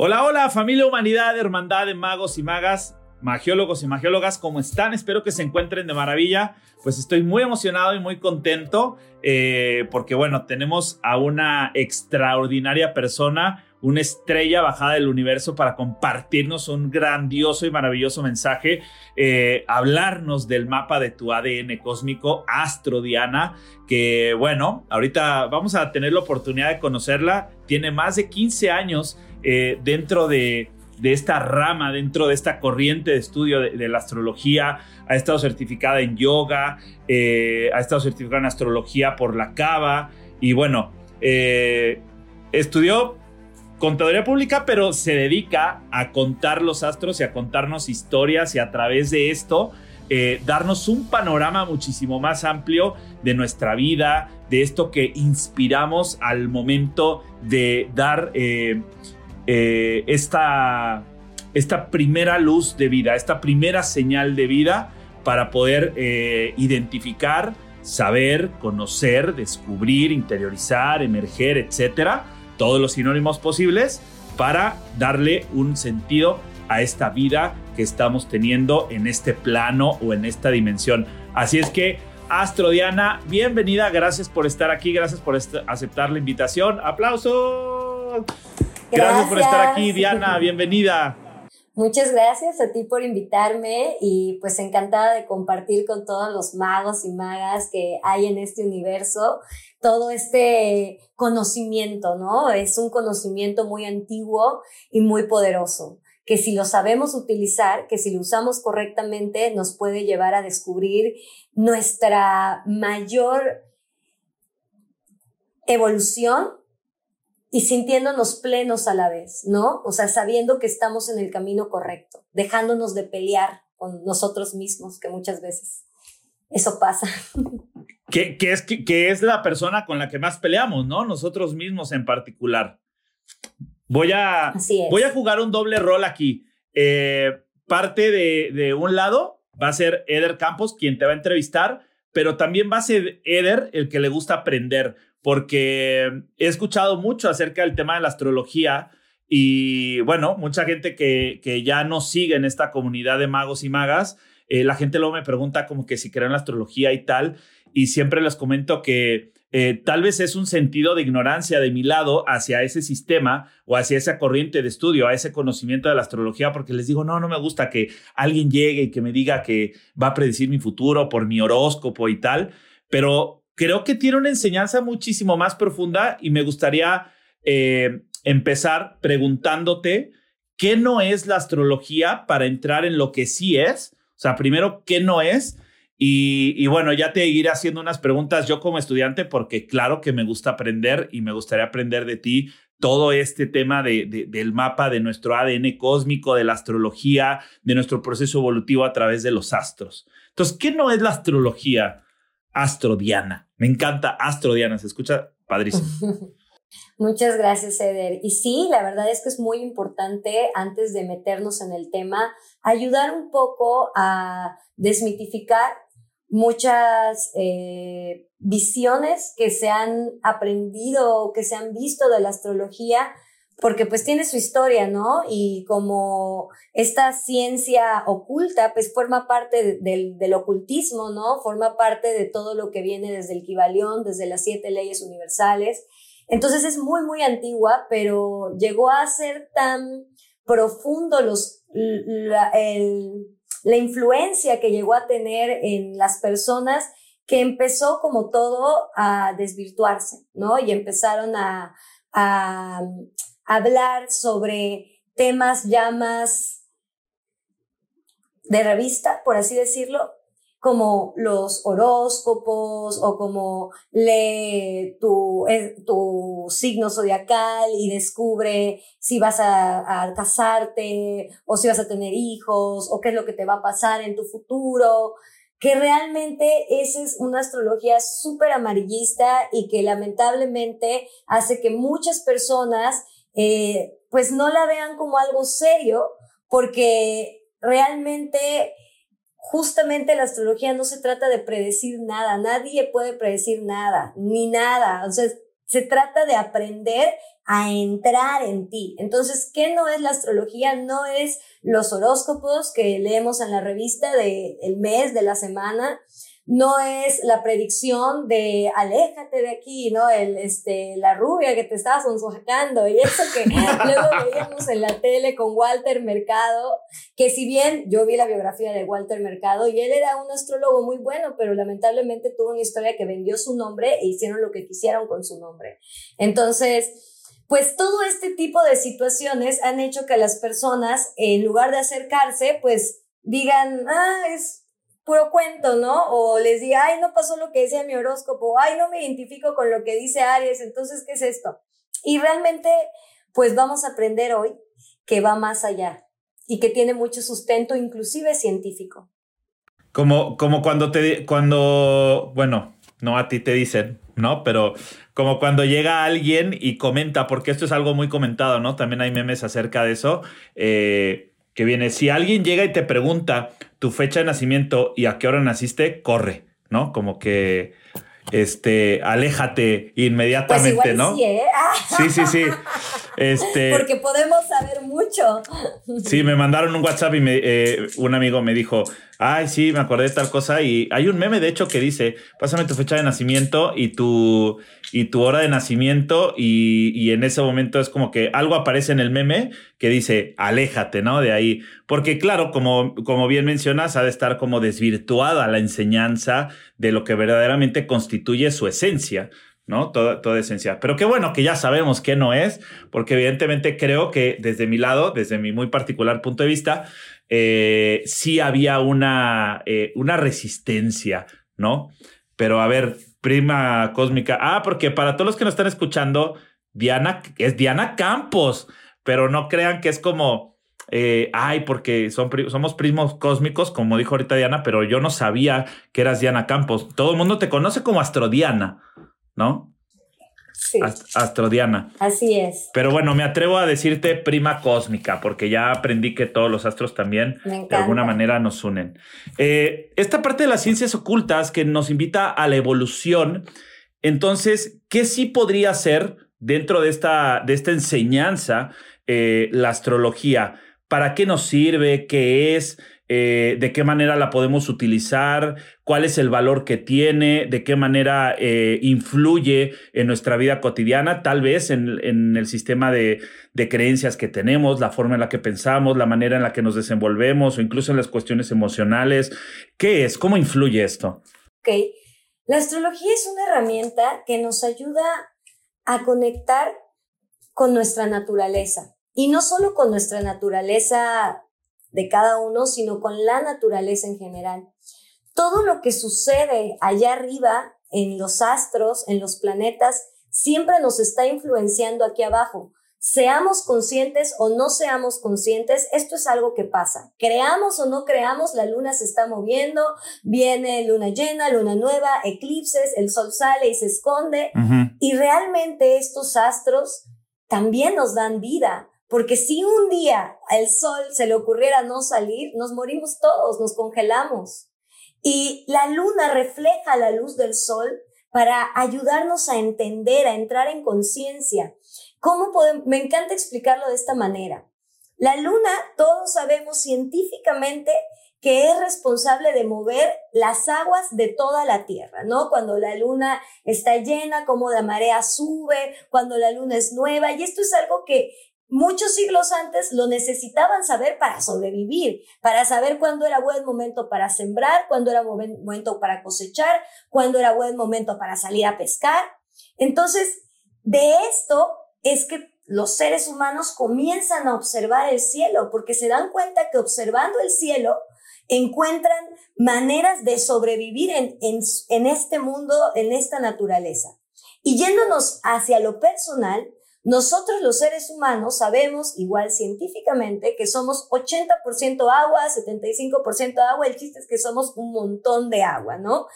Hola, hola, familia humanidad, hermandad de magos y magas, magiólogos y magiólogas, ¿cómo están? Espero que se encuentren de maravilla. Pues estoy muy emocionado y muy contento eh, porque, bueno, tenemos a una extraordinaria persona, una estrella bajada del universo para compartirnos un grandioso y maravilloso mensaje, eh, hablarnos del mapa de tu ADN cósmico, Astro Diana, que, bueno, ahorita vamos a tener la oportunidad de conocerla. Tiene más de 15 años eh, dentro de, esta rama, dentro de esta corriente de estudio de, la astrología. Ha estado certificada en yoga, eh, ha estado certificada en astrología por la Cava y bueno, eh, estudió contaduría pública, pero se dedica a contar los astros y a contarnos historias y a través de esto darnos un panorama muchísimo más amplio de nuestra vida, de esto que inspiramos al momento de dar esta, esta primera luz de vida, esta primera señal de vida para poder eh, identificar, saber, conocer, descubrir, interiorizar, emerger, etcétera, todos los sinónimos posibles para darle un sentido a esta vida que estamos teniendo en este plano o en esta dimensión. Así es que, Astro Diana, bienvenida, gracias por estar aquí, gracias por aceptar la invitación. ¡Aplausos! Gracias. por estar aquí, Diana, bienvenida. Muchas gracias a ti por invitarme y pues encantada de compartir con todos los magos y magas que hay en este universo todo este conocimiento, ¿no? Es un conocimiento muy antiguo y muy poderoso que si lo sabemos utilizar, que si lo usamos correctamente, nos puede llevar a descubrir nuestra mayor evolución y sintiéndonos plenos a la vez, ¿no? O sea, sabiendo que estamos en el camino correcto, dejándonos de pelear con nosotros mismos, que muchas veces eso pasa. Que, es, que, es la persona con la que más peleamos, ¿no? Nosotros mismos en particular. Voy a, voy a jugar un doble rol aquí. Eh, parte de, de un lado va a ser Eder Campos, quien te va a entrevistar, pero también va a ser Eder el que le gusta aprender porque he escuchado mucho acerca del tema de la astrología y bueno, mucha gente que, que ya no sigue en esta comunidad de magos y magas, eh, la gente luego me pregunta como que si creen en la astrología y tal, y siempre les comento que eh, tal vez es un sentido de ignorancia de mi lado hacia ese sistema o hacia esa corriente de estudio, a ese conocimiento de la astrología, porque les digo, no, no me gusta que alguien llegue y que me diga que va a predecir mi futuro por mi horóscopo y tal, pero creo que tiene una enseñanza muchísimo más profunda y me gustaría eh, empezar preguntándote qué no es la astrología para entrar en lo que sí es. O sea, primero, ¿qué no es? Y, bueno, ya te iré haciendo unas preguntas yo como estudiante porque claro que me gusta aprender y me gustaría aprender de ti todo este tema de, del mapa de nuestro ADN cósmico, de la astrología, de nuestro proceso evolutivo a través de los astros. Entonces, ¿qué no es la astrología? Astrodiana. Me encanta Astrodiana, se escucha padrísimo. Muchas gracias, Eder. Y sí, la verdad es que es muy importante, antes de meternos en el tema, ayudar un poco a desmitificar muchas eh, visiones que se han aprendido o que se han visto de la astrología porque pues tiene su historia, ¿no? Y como esta ciencia oculta, pues forma parte del, ocultismo, ¿no? Forma parte de todo lo que viene desde el Kibalión, desde las siete leyes universales. Entonces es muy, muy antigua, pero llegó a ser tan profundo los, la, la influencia que llegó a tener en las personas que empezó como todo a desvirtuarse, ¿no? Y empezaron a, a hablar sobre temas ya más de revista, por así decirlo, como los horóscopos o como lee tu, tu signo zodiacal y descubre si vas a, a, casarte o si vas a tener hijos o qué es lo que te va a pasar en tu futuro, que realmente esa es una astrología súper amarillista y que lamentablemente hace que muchas personas eh, pues no la vean como algo serio, porque realmente, justamente la astrología no se trata de predecir nada, nadie puede predecir nada, ni nada. O sea, se trata de aprender a entrar en ti. Entonces, ¿qué no es la astrología? No es los horóscopos que leemos en la revista del el mes, de la semana, no es la predicción de aléjate de aquí, ¿no? El, este, la rubia que te estaba sonsojando y eso que luego veíamos en la tele con Walter Mercado, que si bien yo vi la biografía de Walter Mercado y él era un astrólogo muy bueno, pero lamentablemente tuvo una historia que vendió su nombre e hicieron lo que quisieron con su nombre. Entonces, pues todo este tipo de situaciones han hecho que las personas, en lugar de acercarse, pues digan, ah, es puro cuento, ¿no? O les diga, ay, no pasó lo que decía mi horóscopo, ay, no me identifico con lo que dice Aries, entonces, ¿qué es esto? Y realmente, pues vamos a aprender hoy que va más allá y que tiene mucho sustento, inclusive científico. Como, como cuando te, cuando, bueno, no a ti te dicen, ¿no? Pero como cuando llega alguien y comenta, porque esto es algo muy comentado, ¿no? También hay memes acerca de eso, eh, que viene, si alguien llega y te pregunta, tu fecha de nacimiento y a qué hora naciste, corre, ¿no? Como que este, aléjate inmediatamente, pues ¿no? Sí, ¿eh? sí, sí, sí. Este, Porque podemos saber mucho. Sí, me mandaron un WhatsApp y me, eh, un amigo me dijo, ay, sí, me acordé de tal cosa. Y hay un meme, de hecho, que dice, pásame tu fecha de nacimiento y tu, y tu hora de nacimiento. Y, y en ese momento es como que algo aparece en el meme que dice, aléjate, ¿no? De ahí. Porque claro, como, como bien mencionas, ha de estar como desvirtuada la enseñanza de lo que verdaderamente constituye su esencia. ¿No? Toda, toda esencia. Pero qué bueno que ya sabemos qué no es, porque evidentemente creo que desde mi lado, desde mi muy particular punto de vista, eh, sí había una, eh, una resistencia, ¿no? Pero a ver, prima cósmica. Ah, porque para todos los que nos están escuchando, Diana es Diana Campos, pero no crean que es como, eh, ay, porque somos primos cósmicos, como dijo ahorita Diana, pero yo no sabía que eras Diana Campos. Todo el mundo te conoce como Astrodiana. ¿No? Sí. Astrodiana. Así es. Pero bueno, me atrevo a decirte prima cósmica, porque ya aprendí que todos los astros también de alguna manera nos unen. Eh, esta parte de las ciencias ocultas que nos invita a la evolución, entonces, ¿qué sí podría ser dentro de esta, de esta enseñanza eh, la astrología? ¿Para qué nos sirve? ¿Qué es? Eh, de qué manera la podemos utilizar, cuál es el valor que tiene, de qué manera eh, influye en nuestra vida cotidiana, tal vez en, el sistema de, creencias que tenemos, la forma en la que pensamos, la manera en la que nos desenvolvemos o incluso en las cuestiones emocionales. ¿Qué es? ¿Cómo influye esto? Ok, la astrología es una herramienta que nos ayuda a conectar con nuestra naturaleza. Y no solo con nuestra naturaleza de cada uno, sino con la naturaleza en general. Todo lo que sucede allá arriba, en los astros, en los planetas, siempre nos está influenciando aquí abajo. Seamos conscientes o no seamos conscientes, esto es algo que pasa. Creamos o no creamos, la luna se está moviendo, viene luna llena, luna nueva, eclipses, el sol sale y se esconde. Y realmente estos astros también nos dan vida. Porque si un día al sol se le ocurriera no salir, nos morimos todos, nos congelamos. Y la luna refleja la luz del sol para ayudarnos a entender, a entrar en conciencia. ¿Cómo podemos? Me encanta explicarlo de esta manera. La luna, todos sabemos científicamente que es responsable de mover las aguas de toda la Tierra, ¿no? Cuando la luna está llena, como la marea sube, cuando la luna es nueva, y esto es algo que muchos siglos antes lo necesitaban saber para sobrevivir, para saber cuándo era buen momento para sembrar, cuándo era buen momento para cosechar, cuándo era buen momento para salir a pescar. Entonces, de esto es que los seres humanos comienzan a observar el cielo, porque se dan cuenta que observando el cielo encuentran maneras de sobrevivir en, en, en este mundo, en esta naturaleza. Y yéndonos hacia lo personal, nosotros los seres humanos sabemos, igual científicamente, que somos 80% agua, 75% agua, el chiste es que somos un montón de agua, ¿no?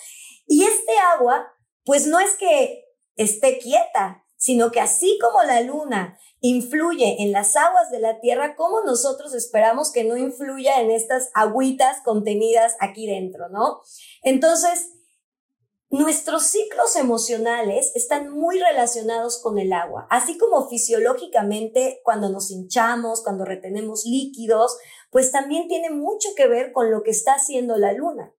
Y este agua, pues no es que esté quieta, sino que así como la luna influye en las aguas de la Tierra, como nosotros esperamos que no influya en estas agüitas contenidas aquí dentro, ¿no? Entonces, Nuestros ciclos emocionales están muy relacionados con el agua, así como fisiológicamente cuando nos hinchamos, cuando retenemos líquidos, pues también tiene mucho que ver con lo que está haciendo la luna.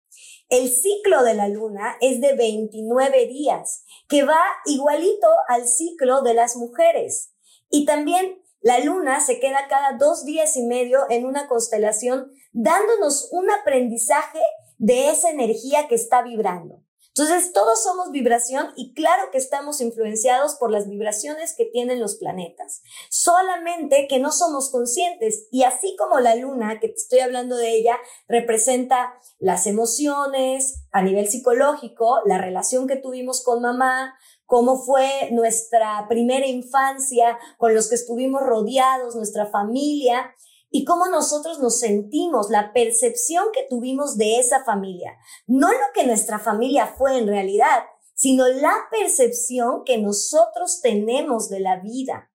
El ciclo de la luna es de 29 días, que va igualito al ciclo de las mujeres. Y también la luna se queda cada dos días y medio en una constelación, dándonos un aprendizaje de esa energía que está vibrando. Entonces, todos somos vibración y claro que estamos influenciados por las vibraciones que tienen los planetas. Solamente que no somos conscientes. Y así como la luna, que te estoy hablando de ella, representa las emociones a nivel psicológico, la relación que tuvimos con mamá, cómo fue nuestra primera infancia, con los que estuvimos rodeados, nuestra familia, y cómo nosotros nos sentimos, la percepción que tuvimos de esa familia. No lo que nuestra familia fue en realidad, sino la percepción que nosotros tenemos de la vida.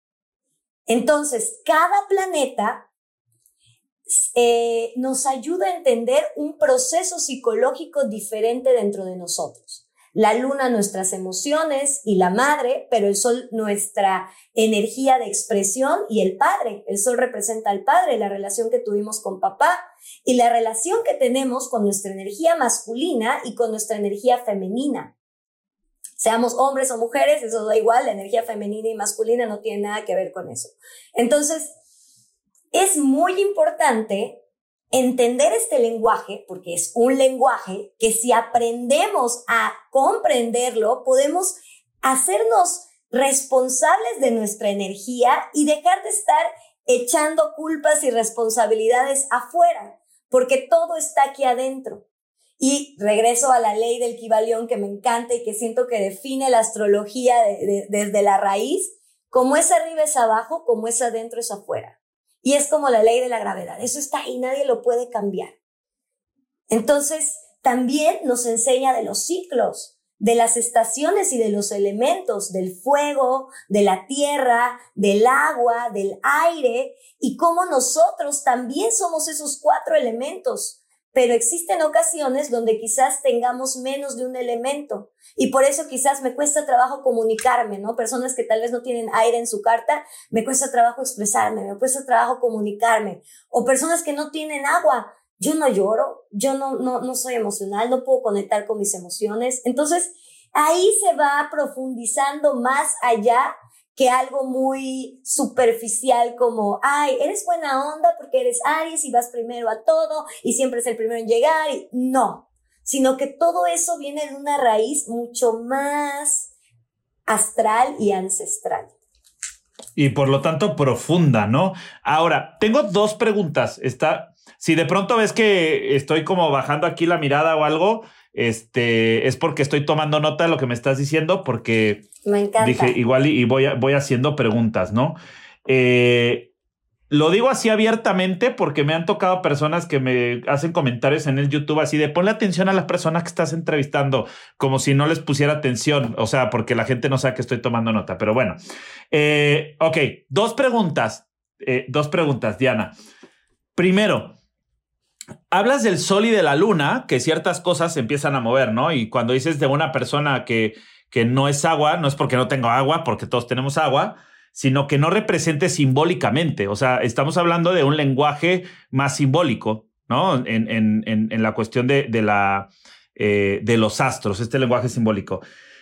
Entonces, cada planeta eh, nos ayuda a entender un proceso psicológico diferente dentro de nosotros la luna nuestras emociones y la madre, pero el sol nuestra energía de expresión y el padre. El sol representa al padre, la relación que tuvimos con papá y la relación que tenemos con nuestra energía masculina y con nuestra energía femenina. Seamos hombres o mujeres, eso da igual, la energía femenina y masculina no tiene nada que ver con eso. Entonces, es muy importante entender este lenguaje, porque es un lenguaje que si aprendemos a comprenderlo, podemos hacernos responsables de nuestra energía y dejar de estar echando culpas y responsabilidades afuera, porque todo está aquí adentro. Y regreso a la ley del Kibalión que me encanta y que siento que define la astrología desde la raíz, como es arriba es abajo, como es adentro es afuera. Y es como la ley de la gravedad. Eso está ahí, nadie lo puede cambiar. Entonces, también nos enseña de los ciclos, de las estaciones y de los elementos, del fuego, de la tierra, del agua, del aire, y cómo nosotros también somos esos cuatro elementos pero existen ocasiones donde quizás tengamos menos de un elemento y por eso quizás me cuesta trabajo comunicarme, ¿no? Personas que tal vez no tienen aire en su carta, me cuesta trabajo expresarme, me cuesta trabajo comunicarme, o personas que no tienen agua, yo no lloro, yo no, no, no soy emocional, no puedo conectar con mis emociones. Entonces, ahí se va profundizando más allá que algo muy superficial como, ay, eres buena onda porque eres Aries y vas primero a todo y siempre es el primero en llegar. Y no, sino que todo eso viene de una raíz mucho más astral y ancestral. Y por lo tanto profunda, ¿no? Ahora, tengo dos preguntas. Está, si de pronto ves que estoy como bajando aquí la mirada o algo, este, es porque estoy tomando nota de lo que me estás diciendo, porque me encanta. dije igual y, voy, voy haciendo preguntas, ¿no? Eh, lo digo así abiertamente porque me han tocado personas que me hacen comentarios en el YouTube así de ponle atención a las personas que estás entrevistando, como si no les pusiera atención, o sea, porque la gente no sabe que estoy tomando nota, pero bueno. Eh, ok, dos preguntas, eh, dos preguntas, Diana. Primero, hablas del sol y de la luna, que ciertas cosas se empiezan a mover, ¿no? Y cuando dices de una persona que, que no es agua, no es porque no tengo agua, porque todos tenemos agua, sino que no represente simbólicamente. O sea, estamos hablando de un lenguaje más simbólico, ¿no? En, en, en, la cuestión de, de la, eh, de los astros, este lenguaje simbólico.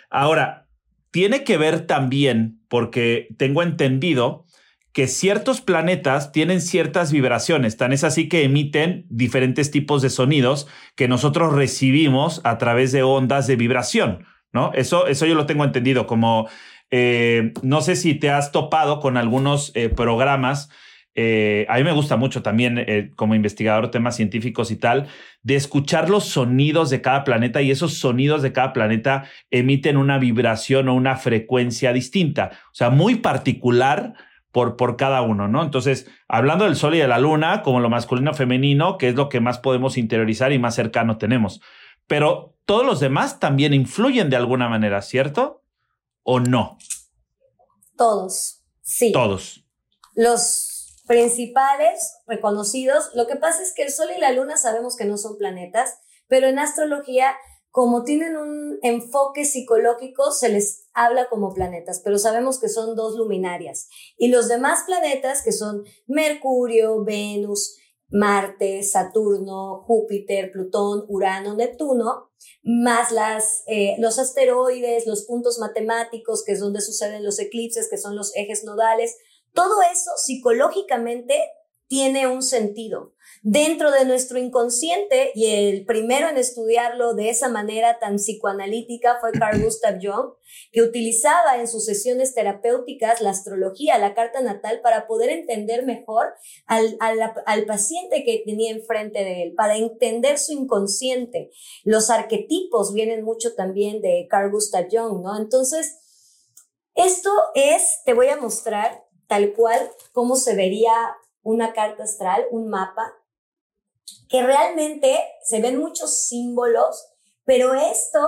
Ahora, tiene que ver también, porque tengo entendido que ciertos planetas tienen ciertas vibraciones, tan es así que emiten diferentes tipos de sonidos que nosotros recibimos a través de ondas de vibración, ¿no? Eso, eso yo lo tengo entendido, como eh, no sé si te has topado con algunos eh, programas, eh, a mí me gusta mucho también como investigador temas científicos y tal, de escuchar los sonidos de cada planeta y esos sonidos de cada planeta emiten una vibración o una frecuencia distinta, o sea, muy particular por, por cada uno, ¿no? Entonces, hablando del sol y de la luna, como lo masculino femenino, que es lo que más podemos interiorizar y más cercano tenemos. Pero todos los demás también influyen de alguna manera, ¿cierto? ¿O no? Todos, sí. Todos. Los principales reconocidos, lo que pasa es que el sol y la luna sabemos que no son planetas, pero en astrología como tienen un enfoque psicológico, se les habla como planetas, pero sabemos que son dos luminarias. Y los demás planetas, que son Mercurio, Venus, Marte, Saturno, Júpiter, Plutón, Urano, Neptuno, más las, eh, los asteroides, los puntos matemáticos, que es donde suceden los eclipses, que son los ejes nodales, todo eso psicológicamente tiene un sentido dentro de nuestro inconsciente y el primero en estudiarlo de esa manera tan psicoanalítica fue Carl Gustav Jung, que utilizaba en sus sesiones terapéuticas la astrología, la carta natal, para poder entender mejor al, al paciente que tenía enfrente de él, para entender su inconsciente. Los arquetipos vienen mucho también de Carl Gustav Jung, ¿no? Entonces, esto es, te voy a mostrar tal cual cómo se vería una carta astral, un mapa que realmente se ven muchos símbolos, pero esto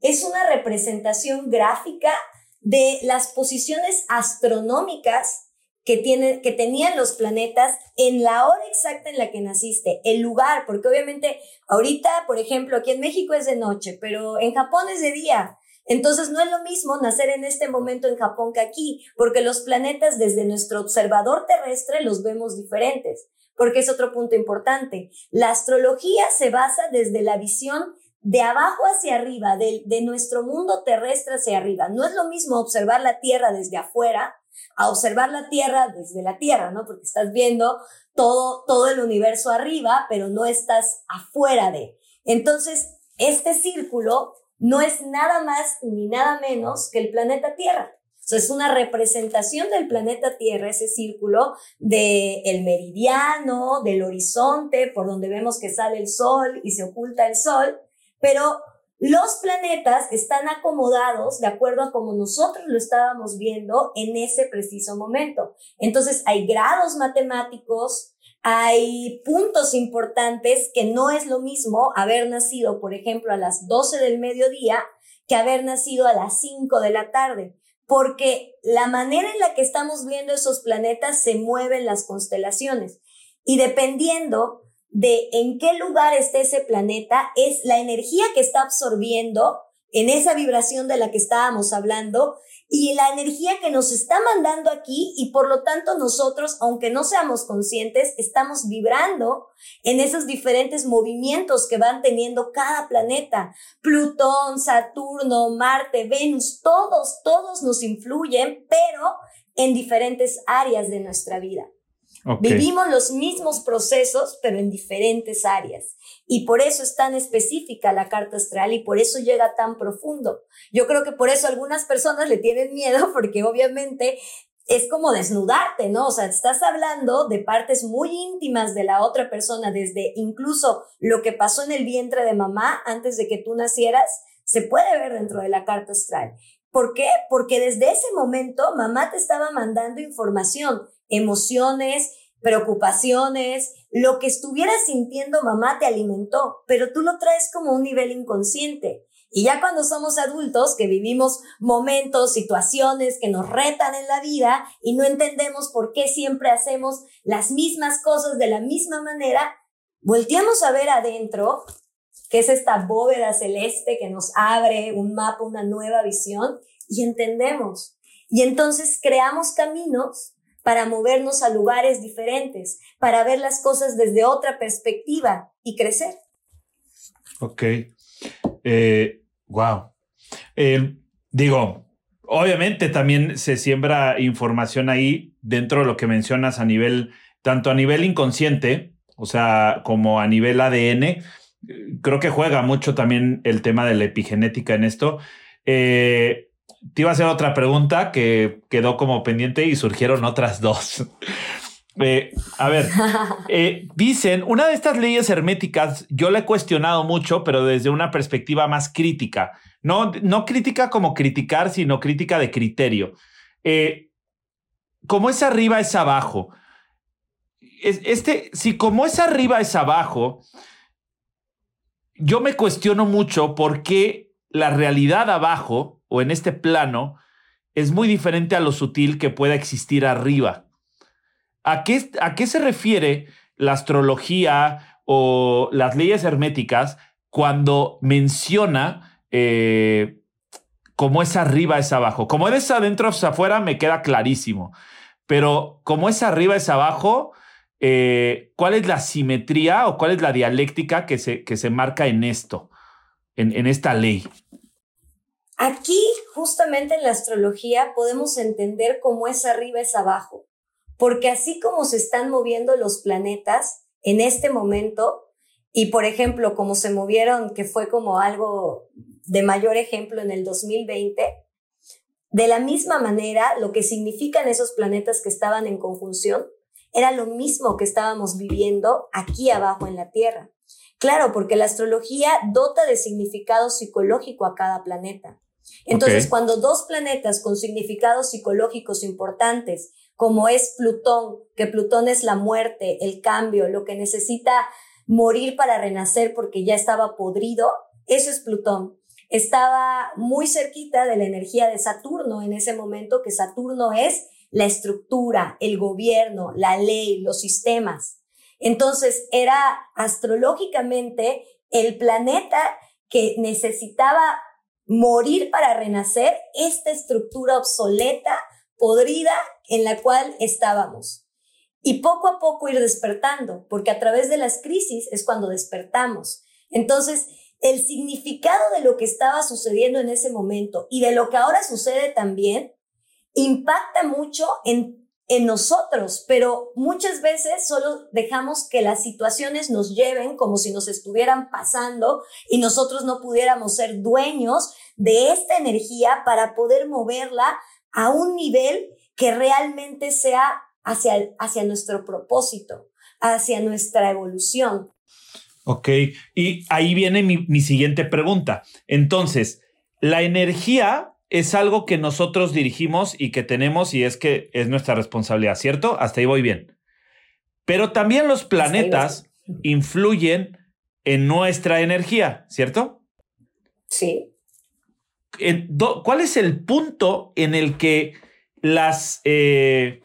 es una representación gráfica de las posiciones astronómicas que, tienen, que tenían los planetas en la hora exacta en la que naciste, el lugar, porque obviamente ahorita, por ejemplo, aquí en México es de noche, pero en Japón es de día. Entonces no es lo mismo nacer en este momento en Japón que aquí, porque los planetas desde nuestro observador terrestre los vemos diferentes porque es otro punto importante. La astrología se basa desde la visión de abajo hacia arriba, de, de, nuestro mundo terrestre hacia arriba. No es lo mismo observar la Tierra desde afuera a observar la Tierra desde la Tierra, ¿no? Porque estás viendo todo, todo el universo arriba, pero no estás afuera de. Entonces, este círculo no es nada más ni nada menos que el planeta Tierra es una representación del planeta Tierra, ese círculo del el meridiano, del horizonte, por donde vemos que sale el sol y se oculta el sol, pero los planetas están acomodados de acuerdo a como nosotros lo estábamos viendo en ese preciso momento. Entonces hay grados matemáticos, hay puntos importantes que no es lo mismo haber nacido, por ejemplo, a las 12 del mediodía que haber nacido a las 5 de la tarde porque la manera en la que estamos viendo esos planetas se mueven las constelaciones. Y dependiendo de en qué lugar esté ese planeta es la energía que está absorbiendo en esa vibración de la que estábamos hablando y la energía que nos está mandando aquí y por lo tanto nosotros, aunque no seamos conscientes, estamos vibrando en esos diferentes movimientos que van teniendo cada planeta. Plutón, Saturno, Marte, Venus, todos, todos nos influyen, pero en diferentes áreas de nuestra vida. Vivimos los mismos procesos, pero en diferentes áreas. Y por eso es tan específica la carta astral y por eso llega tan profundo. Yo creo que por eso algunas personas le tienen miedo, porque obviamente es como desnudarte, ¿no? O sea, estás hablando de partes muy íntimas de la otra persona, desde incluso lo que pasó en el vientre de mamá antes de que tú nacieras, se puede ver dentro de la carta astral. ¿Por qué? Porque desde ese momento mamá te estaba mandando información emociones, preocupaciones, lo que estuvieras sintiendo mamá te alimentó, pero tú lo traes como un nivel inconsciente. Y ya cuando somos adultos, que vivimos momentos, situaciones que nos retan en la vida y no entendemos por qué siempre hacemos las mismas cosas de la misma manera, volteamos a ver adentro, que es esta bóveda celeste que nos abre un mapa, una nueva visión, y entendemos. Y entonces creamos caminos para movernos a lugares diferentes, para ver las cosas desde otra perspectiva y crecer. Ok. Eh, wow. Eh, digo, obviamente también se siembra información ahí dentro de lo que mencionas a nivel, tanto a nivel inconsciente, o sea, como a nivel ADN. Creo que juega mucho también el tema de la epigenética en esto. Eh, te iba a hacer otra pregunta que quedó como pendiente y surgieron otras dos. Eh, a ver, eh, dicen, una de estas leyes herméticas yo la he cuestionado mucho, pero desde una perspectiva más crítica. No, no crítica como criticar, sino crítica de criterio. Eh, como es arriba, es abajo. Este, si como es arriba, es abajo, yo me cuestiono mucho por qué la realidad abajo o en este plano es muy diferente a lo sutil que pueda existir arriba. ¿A qué, se refiere la astrología o las leyes herméticas cuando menciona eh, cómo es arriba es abajo. Como es adentro es afuera, me queda clarísimo. Pero como es arriba es abajo, eh, ¿cuál es la simetría o cuál es la dialéctica que se, que se marca en esto, en, en esta ley? Aquí, justamente en la astrología, podemos entender cómo es arriba es abajo. Porque así como se están moviendo los planetas en este momento, y por ejemplo, como se movieron, que fue como algo de mayor ejemplo en el 2020, de la misma manera, lo que significan esos planetas que estaban en conjunción era lo mismo que estábamos viviendo aquí abajo en la Tierra. Claro, porque la astrología dota de significado psicológico a cada planeta. Entonces, cuando dos planetas con significados psicológicos importantes, como es Plutón, que Plutón es la muerte, el cambio, lo que necesita morir para renacer porque ya estaba podrido, eso es Plutón. Estaba muy cerquita de la energía de Saturno en ese momento, que Saturno es la estructura, el gobierno, la ley, los sistemas. Entonces era astrológicamente el planeta que necesitaba morir para renacer esta estructura obsoleta, podrida en la cual estábamos y poco a poco ir despertando, porque a través de las crisis es cuando despertamos. Entonces, el significado de lo que estaba sucediendo en ese momento y de lo que ahora sucede también impacta mucho en, en nosotros, pero muchas veces solo dejamos que las situaciones nos lleven como si nos estuvieran pasando y nosotros no pudiéramos ser dueños de esta energía para poder moverla a un nivel que realmente sea hacia, hacia nuestro propósito, hacia nuestra evolución. Ok, y ahí viene mi, mi siguiente pregunta. Entonces, la energía es algo que nosotros dirigimos y que tenemos y es que es nuestra responsabilidad, ¿cierto? Hasta ahí voy bien. Pero también los planetas influyen en nuestra energía, ¿cierto? Sí. ¿Cuál es el punto en el que las, eh,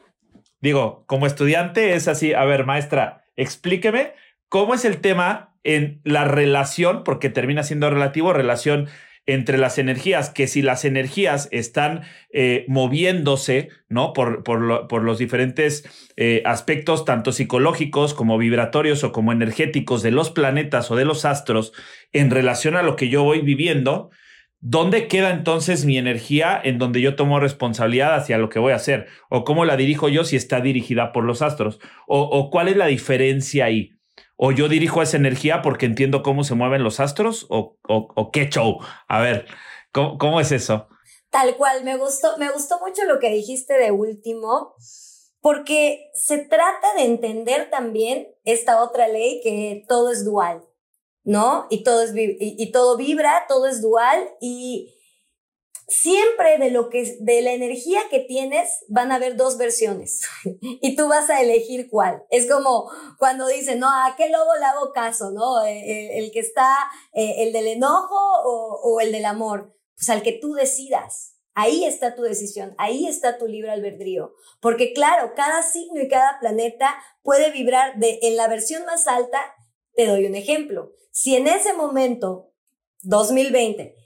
digo, como estudiante es así, a ver, maestra, explíqueme cómo es el tema en la relación, porque termina siendo relativo, relación entre las energías, que si las energías están eh, moviéndose, ¿no? Por, por, los diferentes eh, aspectos, tanto psicológicos como vibratorios o como energéticos de los planetas o de los astros, en relación a lo que yo voy viviendo, ¿Dónde queda entonces mi energía en donde yo tomo responsabilidad hacia lo que voy a hacer? ¿O cómo la dirijo yo si está dirigida por los astros? ¿O, cuál es la diferencia ahí? ¿O yo dirijo esa energía porque entiendo cómo se mueven los astros? ¿O, o qué show? A ver, ¿cómo, ¿cómo, es eso? Tal cual, me gustó, me gustó mucho lo que dijiste de último, porque se trata de entender también esta otra ley que todo es dual. ¿no? Y todo, es, y, todo vibra, todo es dual y siempre de lo que de la energía que tienes van a haber dos versiones y tú vas a elegir cuál. Es como cuando dicen, no, ¿a qué lobo le hago caso? ¿No? Eh, eh, el, que está, eh, el del enojo o, o el del amor. Pues al que tú decidas. Ahí está tu decisión, ahí está tu libre albedrío. Porque claro, cada signo y cada planeta puede vibrar de, en la versión más alta. Te doy un ejemplo. Si en ese momento, 2020,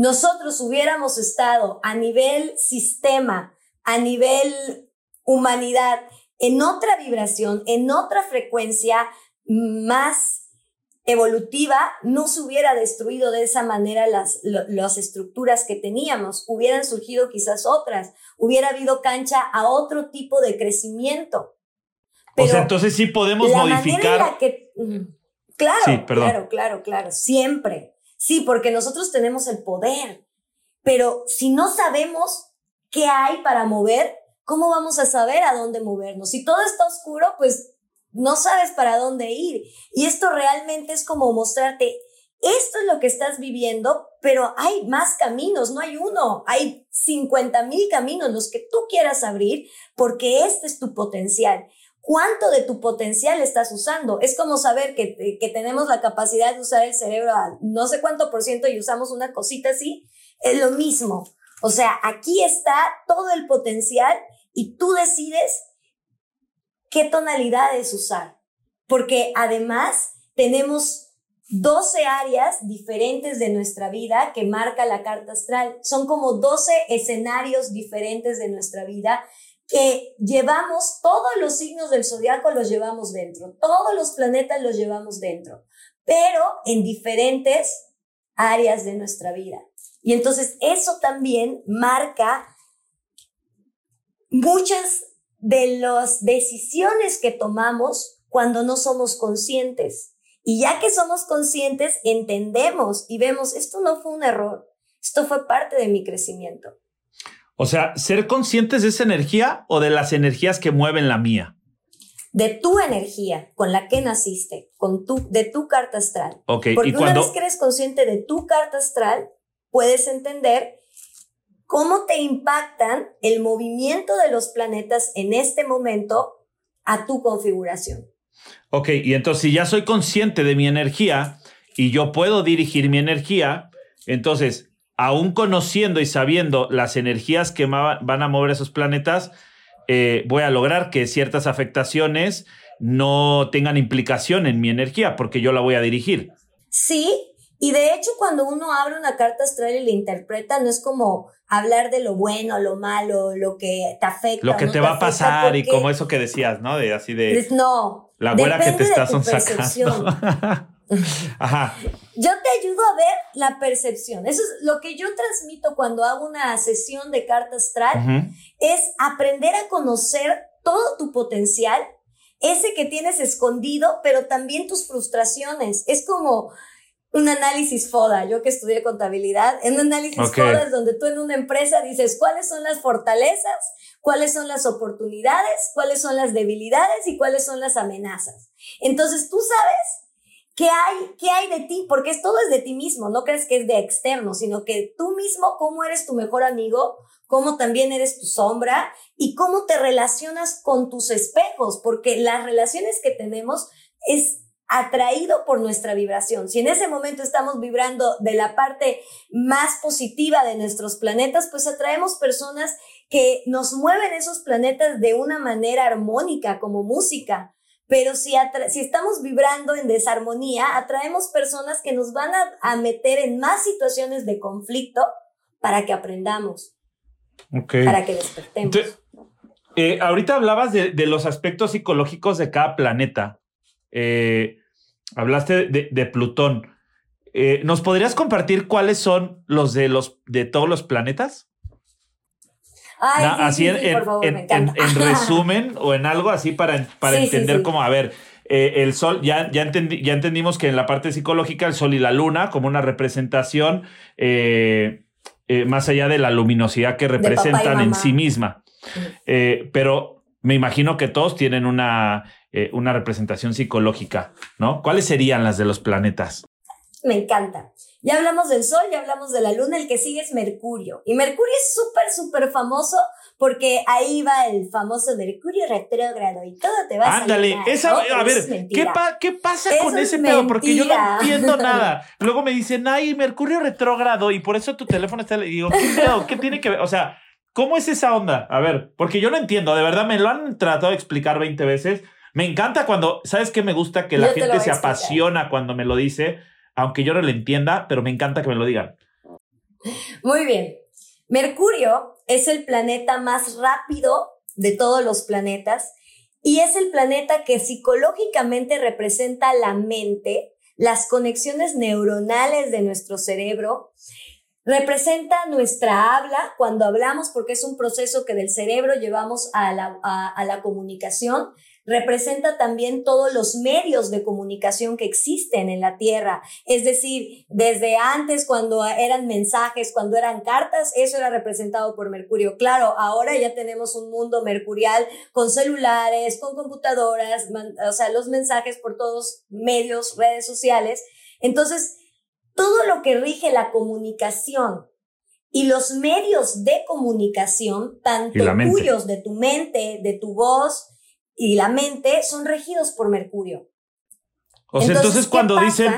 nosotros hubiéramos estado a nivel sistema, a nivel humanidad, en otra vibración, en otra frecuencia más evolutiva, no se hubiera destruido de esa manera las, las estructuras que teníamos, hubieran surgido quizás otras, hubiera habido cancha a otro tipo de crecimiento. o sea, entonces sí podemos modificar. que, Claro, claro, claro, claro, siempre. Sí, porque nosotros tenemos el poder, pero si no sabemos qué hay para mover, ¿cómo vamos a saber a dónde movernos? Si todo está oscuro, pues no sabes para dónde ir. Y esto realmente es como mostrarte, esto es lo que estás viviendo, pero hay más caminos, no hay uno, hay 50 mil caminos los que tú quieras abrir porque este es tu potencial cuánto de tu potencial estás usando. Es como saber que, que, tenemos la capacidad de usar el cerebro a no sé cuánto por ciento y usamos una cosita así. Es lo mismo. O sea, aquí está todo el potencial y tú decides qué tonalidades usar. Porque además tenemos 12 áreas diferentes de nuestra vida que marca la carta astral. Son como 12 escenarios diferentes de nuestra vida que llevamos, todos los signos del zodiaco los llevamos dentro, todos los planetas los llevamos dentro, pero en diferentes áreas de nuestra vida. Y entonces eso también marca muchas de las decisiones que tomamos cuando no somos conscientes. Y ya que somos conscientes, entendemos y vemos, esto no fue un error, esto fue parte de mi crecimiento. O sea, ser conscientes de esa energía o de las energías que mueven la mía. De tu energía con la que naciste, con tu, de tu carta astral. Okay. Porque una vez que eres consciente de tu carta astral, puedes entender cómo te impactan el movimiento de los planetas en este momento a tu configuración. Ok, y entonces si ya soy consciente de mi energía y yo puedo dirigir mi energía, entonces, aún conociendo y sabiendo las energías que van a mover esos planetas, eh, voy a lograr que ciertas afectaciones no tengan implicación en mi energía porque yo la voy a dirigir. Sí, y de hecho cuando uno abre una carta astral y la interpreta, no es como hablar de lo bueno, lo malo, lo que te afecta. Lo que te, va a pasar y como eso que decías, ¿no? De así de... No. La güera que te está. Ajá. Yo te ayudo a ver la percepción. Eso es lo que yo transmito cuando hago una sesión de carta astral, es aprender a conocer todo tu potencial, ese que tienes escondido, pero también tus frustraciones. Es como un análisis FODA, yo que estudié contabilidad, en un análisis FODA es donde tú en una empresa dices cuáles son las fortalezas, cuáles son las oportunidades, cuáles son las debilidades y cuáles son las amenazas. Entonces tú sabes qué hay, qué hay de ti, porque es, todo es de ti mismo, no crees que es de externo, sino que tú mismo, cómo eres tu mejor amigo, cómo también eres tu sombra y cómo te relacionas con tus espejos, porque las relaciones que tenemos es atraído por nuestra vibración. Si en ese momento estamos vibrando de la parte más positiva de nuestros planetas, pues atraemos personas que nos mueven esos planetas de una manera armónica, como música. Pero si, si estamos vibrando en desarmonía, atraemos personas que nos van a, meter en más situaciones de conflicto para que aprendamos. Para que despertemos. Eh, ahorita hablabas de, de, los aspectos psicológicos de cada planeta. Eh, hablaste de, Plutón. Eh, ¿Nos podrías compartir cuáles son los de los de todos los planetas? Así en, resumen o en algo así para, para entender cómo, a ver, eh, el Sol, ya, ya, ya entendimos que en la parte psicológica el Sol y la Luna como una representación eh, más allá de la luminosidad que representan en sí misma. pero me imagino que todos tienen una eh, una representación psicológica, ¿no? ¿Cuáles serían las de los planetas? Me encanta. Ya hablamos del Sol, ya hablamos de la Luna, el que sigue es Mercurio. Y Mercurio es súper, súper famoso porque ahí va el famoso Mercurio retrógrado y todo te va a Ándale, esa, a ver, ¿qué, pasa con ese pedo? Porque yo no entiendo nada. Luego me dicen, ay, Mercurio retrógrado y por eso tu teléfono está... Y digo, ¿qué pedo? ¿Qué tiene que ver? O sea, ¿cómo es esa onda? A ver, porque yo no entiendo, de verdad, me lo han tratado de explicar 20 veces me encanta cuando, ¿sabes qué me gusta? Que la gente se apasiona cuando me lo dice, aunque yo no lo entienda, pero me encanta que me lo digan. Muy bien. Mercurio es el planeta más rápido de todos los planetas y es el planeta que psicológicamente representa la mente, las conexiones neuronales de nuestro cerebro, representa nuestra habla cuando hablamos porque es un proceso que del cerebro llevamos a la, comunicación, representa también todos los medios de comunicación que existen en la Tierra. Es decir, desde antes, cuando eran mensajes, cuando eran cartas, eso era representado por Mercurio. Claro, ahora ya tenemos un mundo mercurial con celulares, con computadoras, o sea, los mensajes por todos medios, redes sociales. Entonces, todo lo que rige la comunicación y los medios de comunicación, tanto tuyos, de tu mente, de tu voz, y la mente son regidos por Mercurio. O sea, entonces, cuando dicen,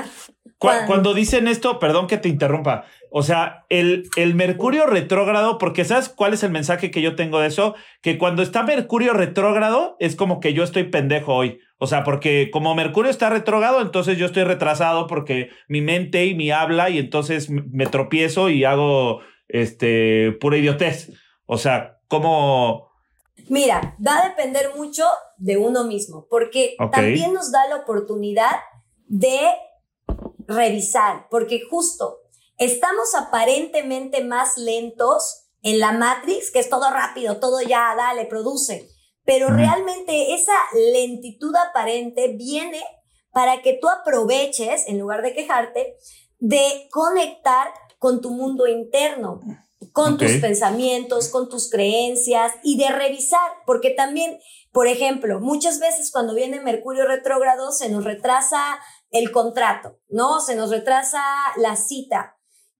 cuando... dicen esto, perdón que te interrumpa, o sea, el, el Mercurio retrógrado, porque ¿sabes cuál es el mensaje que yo tengo de eso? Que cuando está Mercurio retrógrado es como que yo estoy pendejo hoy. O sea, porque como Mercurio está retrógrado, entonces yo estoy retrasado porque mi mente y mi habla y entonces me tropiezo y hago este pura idiotez. O sea, como Mira, va a depender mucho de uno mismo, porque también nos da la oportunidad de revisar, porque justo estamos aparentemente más lentos en la Matrix, que es todo rápido, todo ya, dale, produce. Pero realmente esa lentitud aparente viene para que tú aproveches, en lugar de quejarte, de conectar con tu mundo interno con tus pensamientos, con tus creencias y de revisar, porque también, por ejemplo, muchas veces cuando viene Mercurio retrógrado se nos retrasa el contrato, ¿no? Se nos retrasa la cita.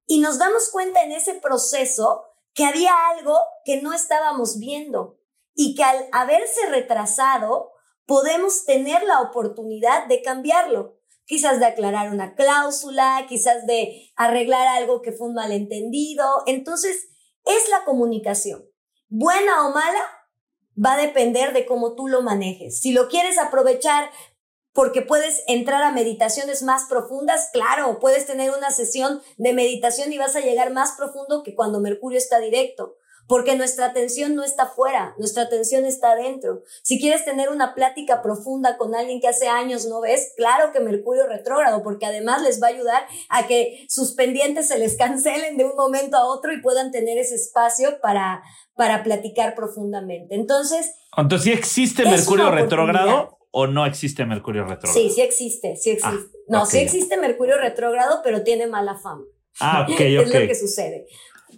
Y nos damos cuenta en ese proceso que había algo que no estábamos viendo y que al haberse retrasado podemos tener la oportunidad de cambiarlo quizás de aclarar una cláusula, quizás de arreglar algo que fue un malentendido. Entonces, es la comunicación. Buena o mala, va a depender de cómo tú lo manejes. Si lo quieres aprovechar porque puedes entrar a meditaciones más profundas, claro, puedes tener una sesión de meditación y vas a llegar más profundo que cuando Mercurio está directo porque nuestra atención no está fuera, nuestra atención está adentro. Si quieres tener una plática profunda con alguien que hace años no ves, claro que Mercurio retrógrado, porque además les va a ayudar a que sus pendientes se les cancelen de un momento a otro y puedan tener ese espacio para, para platicar profundamente. Entonces, entonces, ¿sí existe Mercurio retrógrado o no existe Mercurio retrógrado? Sí, sí existe, sí existe. Ah, no, sí existe Mercurio retrógrado, pero tiene mala fama. Ah, ok, ok. es lo que sucede.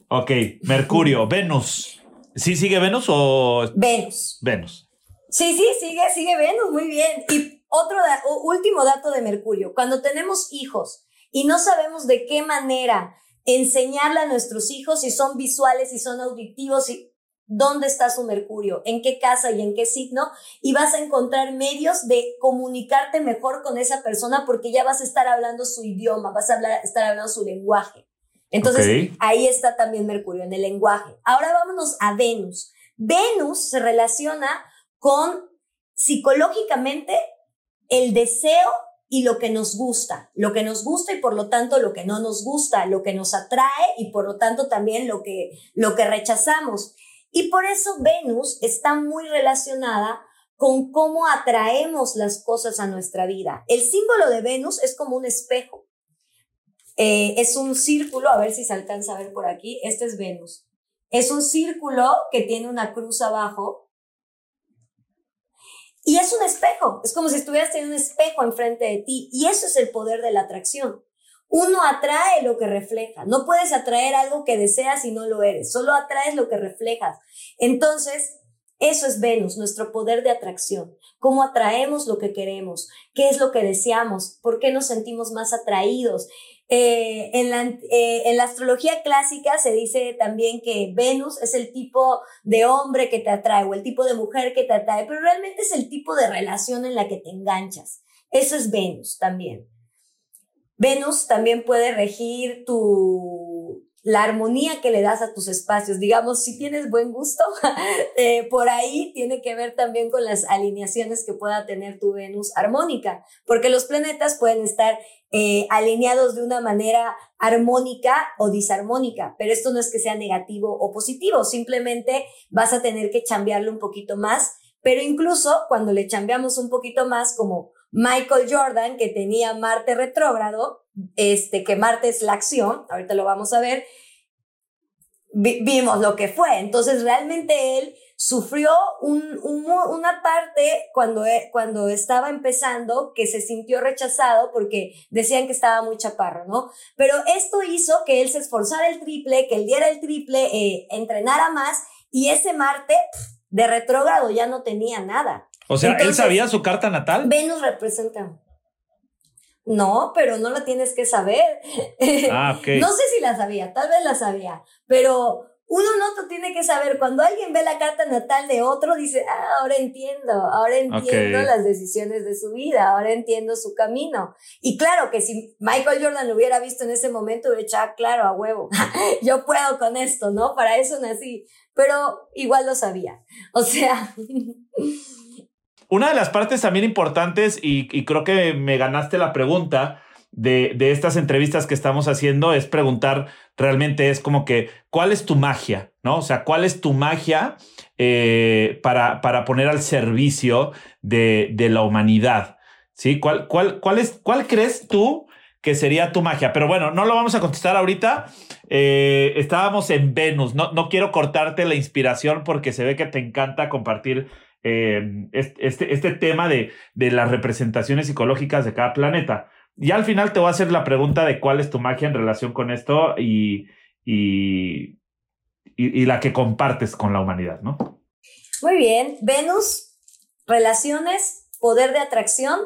Ok, Mercurio, Venus. ¿Sí sigue Venus o...? Venus. Venus. Sí, sí, sigue, sigue Venus, muy bien. Y otro último dato de Mercurio. Cuando tenemos hijos y no sabemos de qué manera enseñarle a nuestros hijos si son visuales, si son auditivos, y dónde está su Mercurio, en qué casa y en qué signo, y vas a encontrar medios de comunicarte mejor con esa persona porque ya vas a estar hablando su idioma, vas a hablar, estar hablando su lenguaje. Entonces, ahí está también Mercurio en el lenguaje. Ahora vámonos a Venus. Venus se relaciona con psicológicamente el deseo y lo que nos gusta, lo que nos gusta y por lo tanto lo que no nos gusta, lo que nos atrae y por lo tanto también lo que, lo que rechazamos. Y por eso Venus está muy relacionada con cómo atraemos las cosas a nuestra vida. El símbolo de Venus es como un espejo. Eh, es un círculo, a ver si se alcanza a ver por aquí, este es Venus. Es un círculo que tiene una cruz abajo y es un espejo, es como si estuvieras teniendo un espejo enfrente de ti y eso es el poder de la atracción. Uno atrae lo que refleja, no puedes atraer algo que deseas y no lo eres, solo atraes lo que reflejas. Entonces, eso es Venus, nuestro poder de atracción. Cómo atraemos lo que queremos, qué es lo que deseamos, por qué nos sentimos más atraídos. Eh, en, la, eh, en, la, astrología clásica se dice también que Venus es el tipo de hombre que te atrae o el tipo de mujer que te atrae, pero realmente es el tipo de relación en la que te enganchas. Eso es Venus también. Venus también puede regir tu la armonía que le das a tus espacios. Digamos, si tienes buen gusto, eh, por ahí tiene que ver también con las alineaciones que pueda tener tu Venus armónica, porque los planetas pueden estar eh, alineados de una manera armónica o disarmónica, pero esto no es que sea negativo o positivo, simplemente vas a tener que chambearlo un poquito más, pero incluso cuando le chambeamos un poquito más, como Michael Jordan, que tenía Marte retrógrado, este, que Marte es la acción, ahorita lo vamos a ver, vimos lo que fue. Entonces, realmente él sufrió una parte cuando, e, cuando estaba empezando que se sintió rechazado porque decían que estaba muy chaparro, ¿no? Pero esto hizo que él se esforzara el triple, que él diera el triple, eh, entrenara más y ese Marte de retrógrado ya no tenía nada. O sea, ¿él sabía su carta natal? Venus representa. No, pero no la tienes que saber. Ah, no sé si la sabía, tal vez la sabía, pero uno no tiene que saber, cuando alguien ve la carta natal de otro, dice, ah, ahora entiendo, ahora entiendo las decisiones de su vida, ahora entiendo su camino. Y claro que si Michael Jordan lo hubiera visto en ese momento, hubiera dicho, ah, claro, a huevo, yo puedo con esto, ¿no? Para eso nací, pero igual lo sabía. O sea... Una de las partes también importantes, y, creo que me ganaste la pregunta, de, estas entrevistas que estamos haciendo es preguntar realmente es como que, ¿cuál es tu magia? ¿No? O sea, ¿cuál es tu magia eh, para, poner al servicio de, de la humanidad? ¿Sí? ¿Cuál, cuál, cuál, es, ¿Cuál crees tú que sería tu magia? Pero bueno, no lo vamos a contestar ahorita. Eh, estábamos en Venus. No, no quiero cortarte la inspiración porque se ve que te encanta compartir eh, este, este tema de, de las representaciones psicológicas de cada planeta. Y al final te voy a hacer la pregunta de cuál es tu magia en relación con esto y, y, y, la que compartes con la humanidad, ¿no? Muy bien. Venus, relaciones, poder de atracción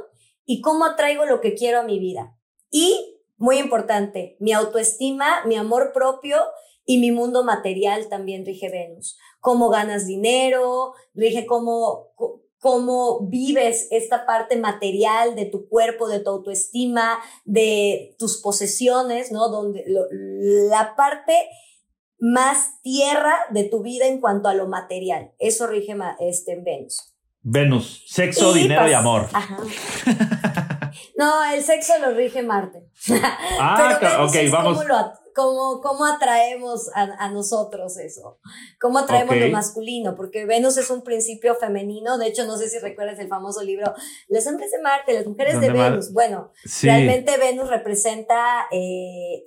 y cómo atraigo lo que quiero a mi vida. Y, muy importante, mi autoestima, mi amor propio y mi mundo material también rige Venus. Cómo ganas dinero, rige cómo, cómo vives esta parte material de tu cuerpo, de tu autoestima, de tus posesiones, ¿no? Donde la parte más tierra de tu vida en cuanto a lo material. Eso rige este, Venus. Venus, sexo, dinero y amor. No, el sexo lo rige Marte. Ah, ok, vamos. cómo, cómo atraemos a, nosotros eso, cómo atraemos lo masculino, porque Venus es un principio femenino, de hecho no sé si recuerdas el famoso libro Los hombres de Marte, las mujeres de Venus, bueno, realmente Venus representa eh,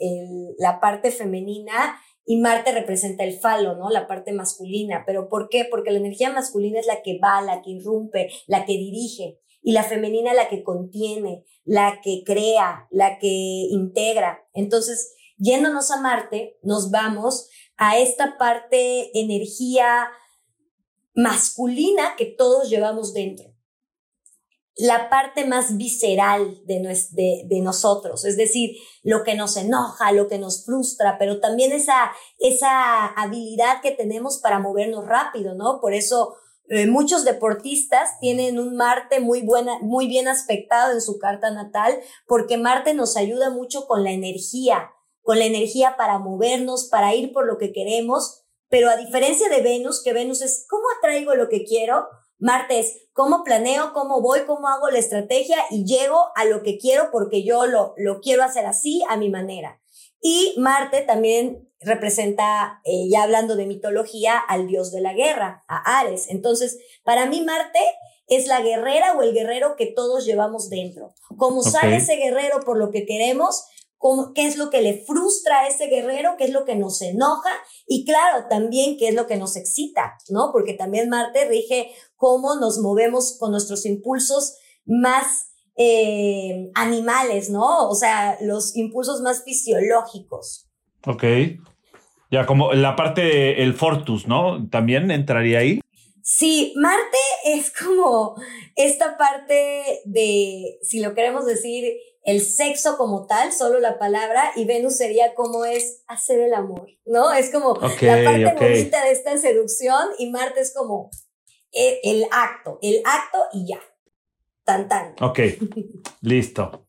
la parte femenina y Marte representa el falo, ¿no? La parte masculina, pero ¿por qué? Porque la energía masculina es la que va, la que irrumpe, la que dirige. Y la femenina la que contiene, la que crea, la que integra. Entonces, yéndonos a Marte, nos vamos a esta parte energía masculina que todos llevamos dentro. La parte más visceral de, de, nosotros, es decir, lo que nos enoja, lo que nos frustra, pero también esa, esa habilidad que tenemos para movernos rápido, ¿no? Por eso eh, muchos deportistas tienen un Marte muy, buena, muy bien aspectado en su carta natal, porque Marte nos ayuda mucho con la energía, con la energía para movernos, para ir por lo que queremos, pero a diferencia de Venus, que Venus es cómo atraigo lo que quiero, Marte es cómo planeo, cómo voy, cómo hago la estrategia y llego a lo que quiero porque yo lo, lo quiero hacer así, a mi manera. Y Marte también representa, eh, ya hablando de mitología, al dios de la guerra, a Ares. Entonces, para mí Marte es la guerrera o el guerrero que todos llevamos dentro. Como sale ese guerrero por lo que queremos, qué es lo que le frustra a ese guerrero, qué es lo que nos enoja y claro, también qué es lo que nos excita, ¿no? Porque también Marte rige cómo nos movemos con nuestros impulsos más eh, animales, ¿no? O sea, los impulsos más fisiológicos. Ok. Ya, como la parte el Fortus, ¿no? También entraría ahí. Sí, Marte es como esta parte de, si lo queremos decir, el sexo como tal, solo la palabra, y Venus sería como es hacer el amor, ¿no? Es como la parte bonita de esta seducción y Marte es como el, el, acto, el acto y ya. Tan tan. Ok, listo.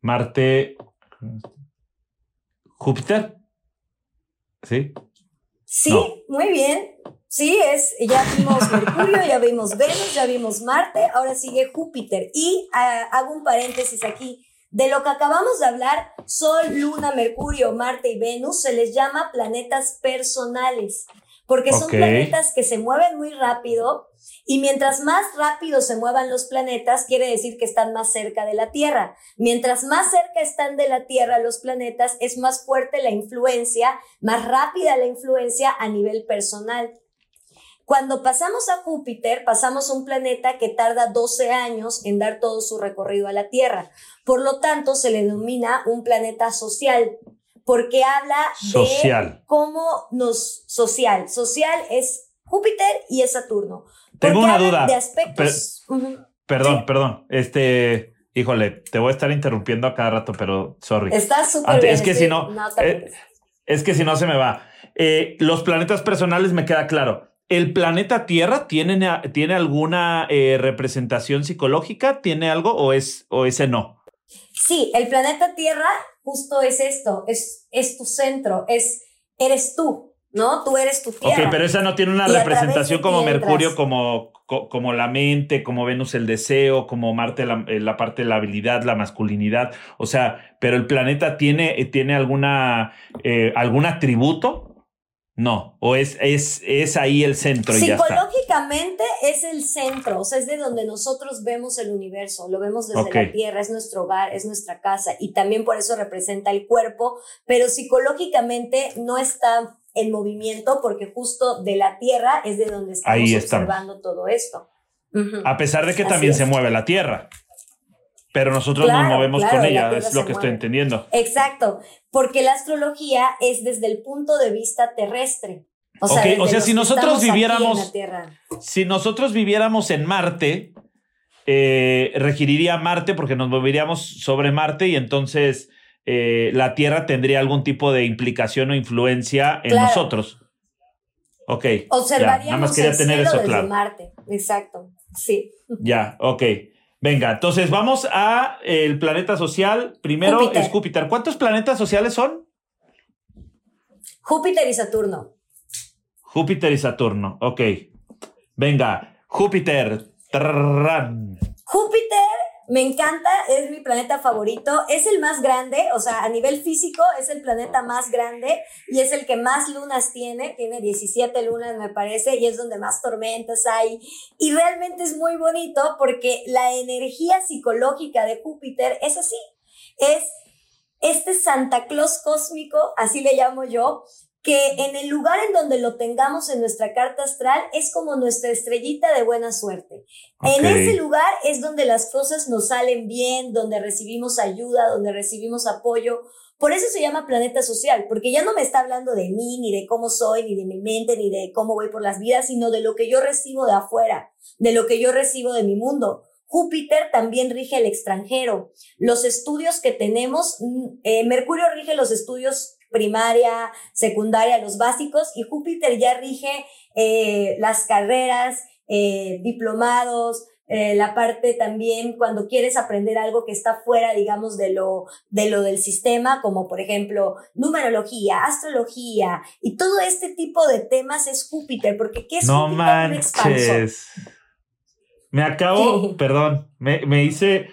Marte, Júpiter. ¿Sí? Sí, muy bien. Sí, es, ya vimos Mercurio, ya vimos Venus, ya vimos Marte, ahora sigue Júpiter. Y ah, hago un paréntesis aquí. De lo que acabamos de hablar, Sol, Luna, Mercurio, Marte y Venus se les llama planetas personales, porque son planetas que se mueven muy rápido y mientras más rápido se muevan los planetas, quiere decir que están más cerca de la Tierra. Mientras más cerca están de la Tierra los planetas, es más fuerte la influencia, más rápida la influencia a nivel personal. Cuando pasamos a Júpiter, pasamos a un planeta que tarda 12 años en dar todo su recorrido a la Tierra. Por lo tanto, se le denomina un planeta social, porque habla de cómo nos social. Social es Júpiter y es Saturno. Tengo una duda. De aspectos. Perdón, perdón. Este, híjole, te voy a estar interrumpiendo a cada rato, pero sorry. Está súper bien. Es que si no, eh, es que si no se me va. eh, los planetas personales me queda claro. ¿El planeta Tierra tiene, tiene alguna eh, representación psicológica? ¿Tiene algo o, es, o ese no? Sí, el planeta Tierra justo es esto, es, es tu centro, es, eres tú, ¿no? Tú eres tu Tierra. Ok, pero esa no tiene una representación como Mercurio, como, como la mente, como Venus el deseo, como Marte la, eh, la, parte de la habilidad, la masculinidad. O sea, pero el planeta tiene, tiene alguna, algún atributo no, o es, es, es ahí el centro. Y Psicológicamente es el centro, o sea, es de donde nosotros vemos el universo, lo vemos desde la Tierra, es nuestro hogar, es nuestra casa y también por eso representa el cuerpo, pero psicológicamente no está en movimiento porque justo de la Tierra es de donde estamos observando todo esto. A pesar de que también se mueve la Tierra pero nosotros nos movemos con ella, es lo que estoy entendiendo. Exacto, porque la astrología es desde el punto de vista terrestre. O sea, o sea si nosotros viviéramos, si nosotros viviéramos en Marte, eh, regiría Marte porque nos moveríamos sobre Marte y entonces eh, la Tierra tendría algún tipo de implicación o influencia en nosotros. Ok. Observaríamos nada más quería tener eso claro. Marte, exacto, sí. Ya, ok. Venga, entonces vamos a el planeta social. Primero es Júpiter. ¿Cuántos planetas sociales son? Júpiter y Saturno. Júpiter y Saturno, ok. Venga, Júpiter. Júpiter me encanta, es mi planeta favorito, es el más grande, o sea, a nivel físico es el planeta más grande y es el que más lunas tiene, tiene 17 lunas me parece y es donde más tormentas hay. Y realmente es muy bonito porque la energía psicológica de Júpiter es así, es este Santa Claus cósmico, así le llamo yo, que en el lugar en donde lo tengamos en nuestra carta astral es como nuestra estrellita de buena suerte. En ese lugar es donde las cosas nos salen bien, donde recibimos ayuda, donde recibimos apoyo. Por eso se llama planeta social, porque ya no me está hablando de mí, ni de cómo soy, ni de mi mente, ni de cómo voy por las vidas, sino de lo que yo recibo de afuera, de lo que yo recibo de mi mundo. Júpiter también rige el extranjero. Los estudios que tenemos, mm, eh, Mercurio rige los estudios primaria, secundaria, los básicos, y Júpiter ya rige eh, las carreras, eh, diplomados, eh, la parte también cuando quieres aprender algo que está fuera, digamos, de lo, de lo del sistema, como por ejemplo numerología, astrología y todo este tipo de temas es Júpiter, porque ¿qué es no manches. Me acabo, perdón, me, me hice,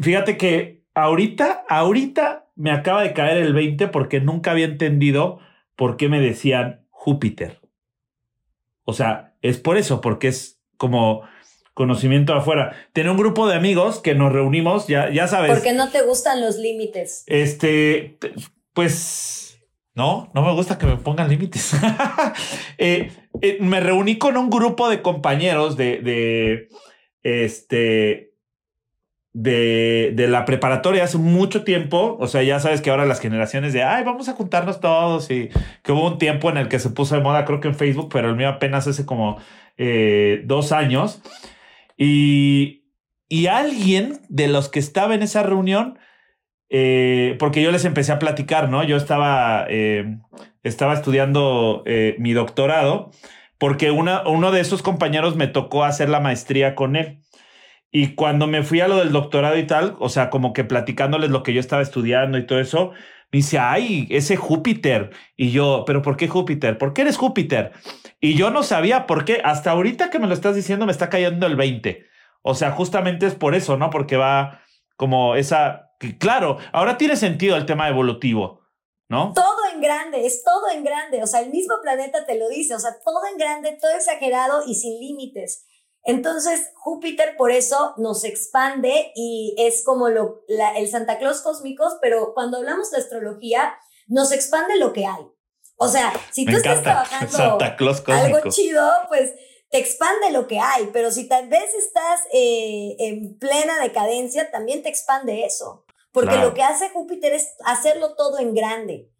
fíjate que ahorita, ahorita me acaba de caer el 20 porque nunca había entendido por qué me decían Júpiter. O sea, es por eso, porque es como conocimiento afuera. Tener un grupo de amigos que nos reunimos, ya, ya sabes. Porque no te gustan los límites. Este, pues, no, no me gusta que me pongan límites. Eh, eh, me reuní con un grupo de compañeros de, de este, de, de, la preparatoria hace mucho tiempo. O sea, ya sabes que ahora las generaciones de, ay, vamos a juntarnos todos y que hubo un tiempo en el que se puso de moda, creo que en Facebook, pero el mío apenas hace como eh, dos años. Y, y alguien de los que estaba en esa reunión, eh, porque yo les empecé a platicar, ¿no? Yo estaba, eh, estaba estudiando mi doctorado porque una, uno de esos compañeros me tocó hacer la maestría con él. Y cuando me fui a lo del doctorado y tal, o sea, como que platicándoles lo que yo estaba estudiando y todo eso, me dice, ay, ese Júpiter. Y yo, pero ¿por qué Júpiter? ¿Por qué eres Júpiter? Y yo no sabía por qué. Hasta ahorita que me lo estás diciendo me está cayendo el 20. O sea, justamente es por eso, ¿no? Porque va como esa... Claro, ahora tiene sentido el tema evolutivo, ¿no? Todo en grande, es todo en grande. O sea, el mismo planeta te lo dice. O sea, todo en grande, todo exagerado y sin límites. Entonces, Júpiter por eso nos expande y es como lo, el Santa Claus cósmicos, pero cuando hablamos de astrología, nos expande lo que hay. O sea, si tú estás trabajando algo chido, pues te expande lo que hay, pero si tal vez estás eh, en plena decadencia, también te expande eso. Porque lo que hace Júpiter es hacerlo todo en grande.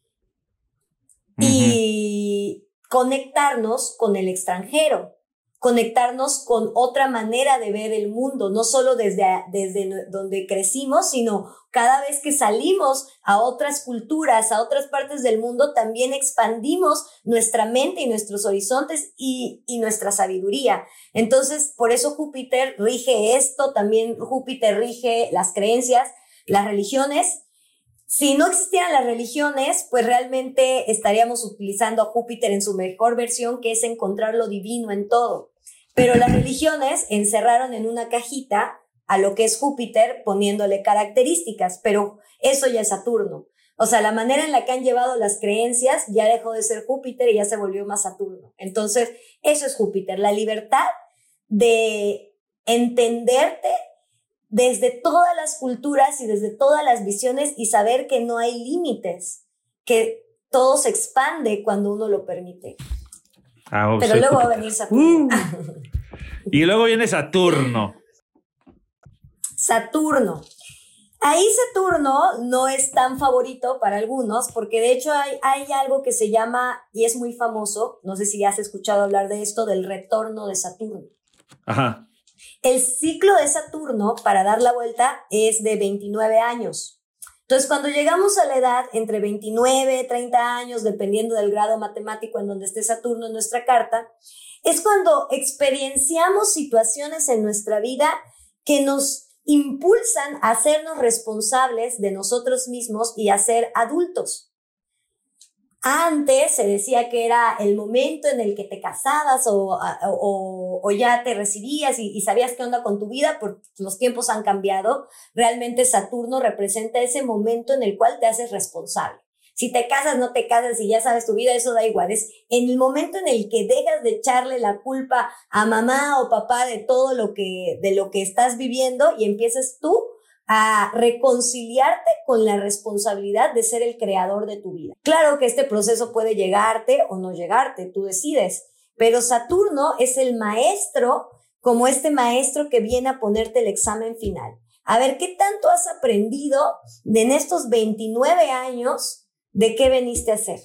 Y conectarnos con el extranjero. Conectarnos con otra manera de ver el mundo, no solo desde, desde donde crecimos, sino cada vez que salimos a otras culturas, a otras partes del mundo, también expandimos nuestra mente y nuestros horizontes y, y nuestra sabiduría. Entonces, por eso Júpiter rige esto, también Júpiter rige las creencias, las religiones, si no existieran las religiones, pues realmente estaríamos utilizando a Júpiter en su mejor versión, que es encontrar lo divino en todo. Pero las religiones encerraron en una cajita a lo que es Júpiter poniéndole características, pero eso ya es Saturno. O sea, la manera en la que han llevado las creencias ya dejó de ser Júpiter y ya se volvió más Saturno. Entonces, eso es Júpiter, la libertad de entenderte desde todas las culturas y desde todas las visiones y saber que no hay límites, que todo se expande cuando uno lo permite. Ah, Pero luego va a venir Saturno. Uh. y luego viene Saturno. Saturno. Ahí Saturno no es tan favorito para algunos, porque de hecho hay, hay algo que se llama, y es muy famoso, no sé si has escuchado hablar de esto, del retorno de Saturno. Ajá. El ciclo de Saturno para dar la vuelta es de 29 años. Entonces, cuando llegamos a la edad entre 29 y 30 años, dependiendo del grado matemático en donde esté Saturno en nuestra carta, es cuando experienciamos situaciones en nuestra vida que nos impulsan a hacernos responsables de nosotros mismos y a ser adultos. Antes se decía que era el momento en el que te casabas o, o, ya te recibías y, y, sabías qué onda con tu vida, porque los tiempos han cambiado. Realmente Saturno representa ese momento en el cual te haces responsable. Si te casas, no te casas y ya sabes tu vida, eso da igual. Es en el momento en el que dejas de echarle la culpa a mamá o papá de todo lo que, de lo que estás viviendo y empiezas tú a reconciliarte con la responsabilidad de ser el creador de tu vida. Claro que este proceso puede llegarte o no llegarte, tú decides, pero Saturno es el maestro, como este maestro que viene a ponerte el examen final. A ver, ¿qué tanto has aprendido en estos 29 años de qué veniste a hacer?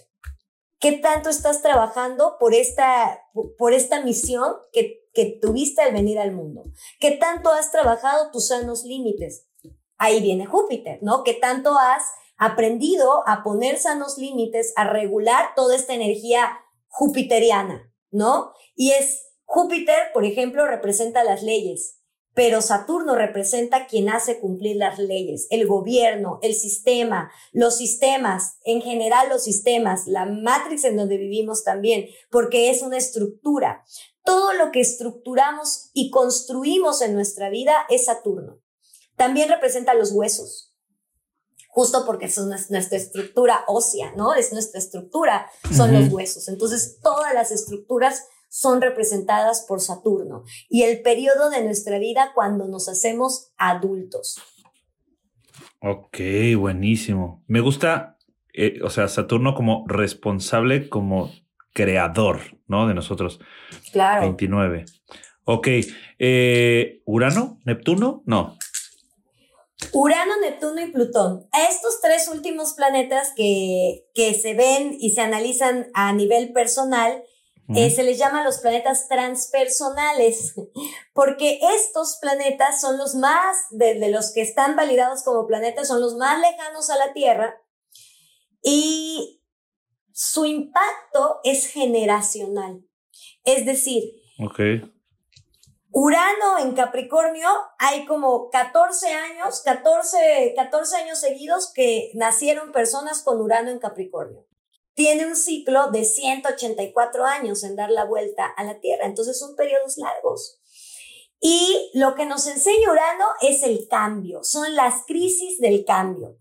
¿Qué tanto estás trabajando por esta, por esta misión que, que tuviste al venir al mundo? ¿Qué tanto has trabajado tus sanos límites? Ahí viene Júpiter, ¿no? Que tanto has aprendido a poner sanos límites, a regular toda esta energía jupiteriana, ¿no? Y es Júpiter, por ejemplo, representa las leyes, pero Saturno representa quien hace cumplir las leyes, el gobierno, el sistema, los sistemas, en general los sistemas, la matrix en donde vivimos también, porque es una estructura. Todo lo que estructuramos y construimos en nuestra vida es Saturno. También representa los huesos, justo porque son nuestra estructura ósea, ¿no? Es nuestra estructura, son los huesos. Entonces, todas las estructuras son representadas por Saturno y el periodo de nuestra vida cuando nos hacemos adultos. Ok, buenísimo. Me gusta, eh, o sea, Saturno como responsable, como creador, ¿no? De nosotros. Claro. 29. Ok. Eh, ¿Urano? ¿Neptuno? No. Urano, Neptuno y Plutón. A estos tres últimos planetas que, que se ven y se analizan a nivel personal, eh, se les llama los planetas transpersonales, porque estos planetas son los más, de, de, los que están validados como planetas, son los más lejanos a la Tierra y su impacto es generacional. Es decir, okay. Urano en Capricornio, hay como 14 años, 14, 14 años seguidos que nacieron personas con Urano en Capricornio. Tiene un ciclo de 184 años en dar la vuelta a la Tierra, entonces son periodos largos. Y lo que nos enseña Urano es el cambio, son las crisis del cambio.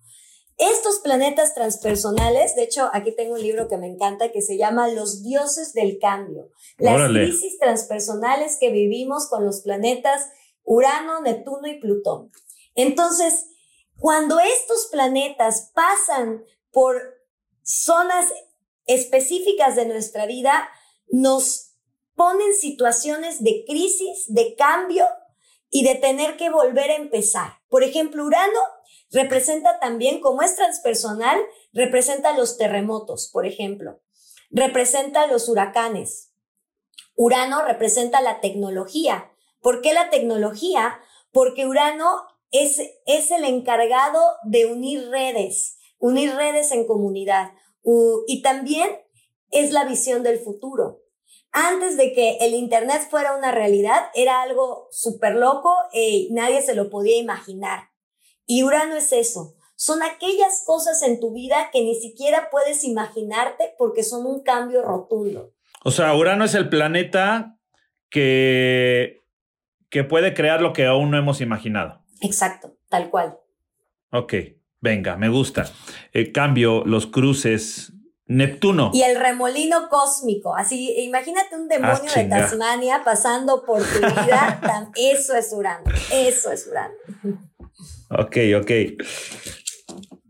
Estos planetas transpersonales, de hecho, aquí tengo un libro que me encanta que se llama Los dioses del cambio. Las crisis transpersonales que vivimos con los planetas Urano, Neptuno y Plutón. Entonces, cuando estos planetas pasan por zonas específicas de nuestra vida, nos ponen situaciones de crisis, de cambio y de tener que volver a empezar. Por ejemplo, Urano Representa también, como es transpersonal, representa los terremotos, por ejemplo. Representa los huracanes. Urano representa la tecnología. ¿Por qué la tecnología? Porque Urano es, es el encargado de unir redes, unir redes en comunidad. y también es la visión del futuro. Antes de que el Internet fuera una realidad, era algo súper loco y nadie se lo podía imaginar. Y Urano es eso. Son aquellas cosas en tu vida que ni siquiera puedes imaginarte porque son un cambio rotundo. O sea, Urano es el planeta que, que puede crear lo que aún no hemos imaginado. Exacto, tal cual. Ok, venga, me gusta. Eh, cambio los cruces. Neptuno. Y el remolino cósmico. Así, imagínate un demonio ah, de Tasmania pasando por tu vida. eso es Urano. Eso es Urano. Ok, ok.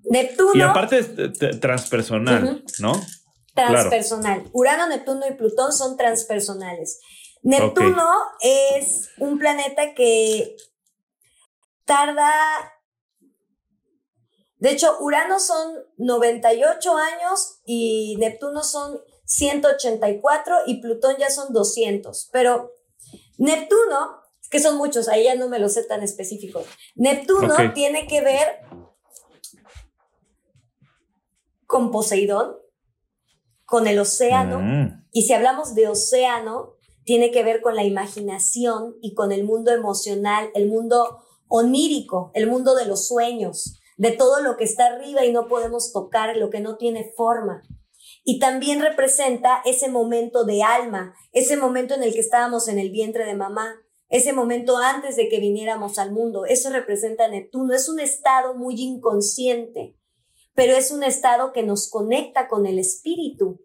Neptuno. Y aparte es transpersonal, ¿no? Transpersonal. Urano, Neptuno y Plutón son transpersonales. Neptuno es un planeta que tarda. De hecho, Urano son 98 años y Neptuno son 184 y Plutón ya son 200. Pero Neptuno que son muchos, ahí ya no me lo sé tan específicos. Neptuno tiene que ver con Poseidón, con el océano, mm. y si hablamos de océano, tiene que ver con la imaginación y con el mundo emocional, el mundo onírico, el mundo de los sueños, de todo lo que está arriba y no podemos tocar, lo que no tiene forma. Y también representa ese momento de alma, ese momento en el que estábamos en el vientre de mamá, ese momento antes de que viniéramos al mundo. Eso representa Neptuno. Es un estado muy inconsciente, pero es un estado que nos conecta con el espíritu.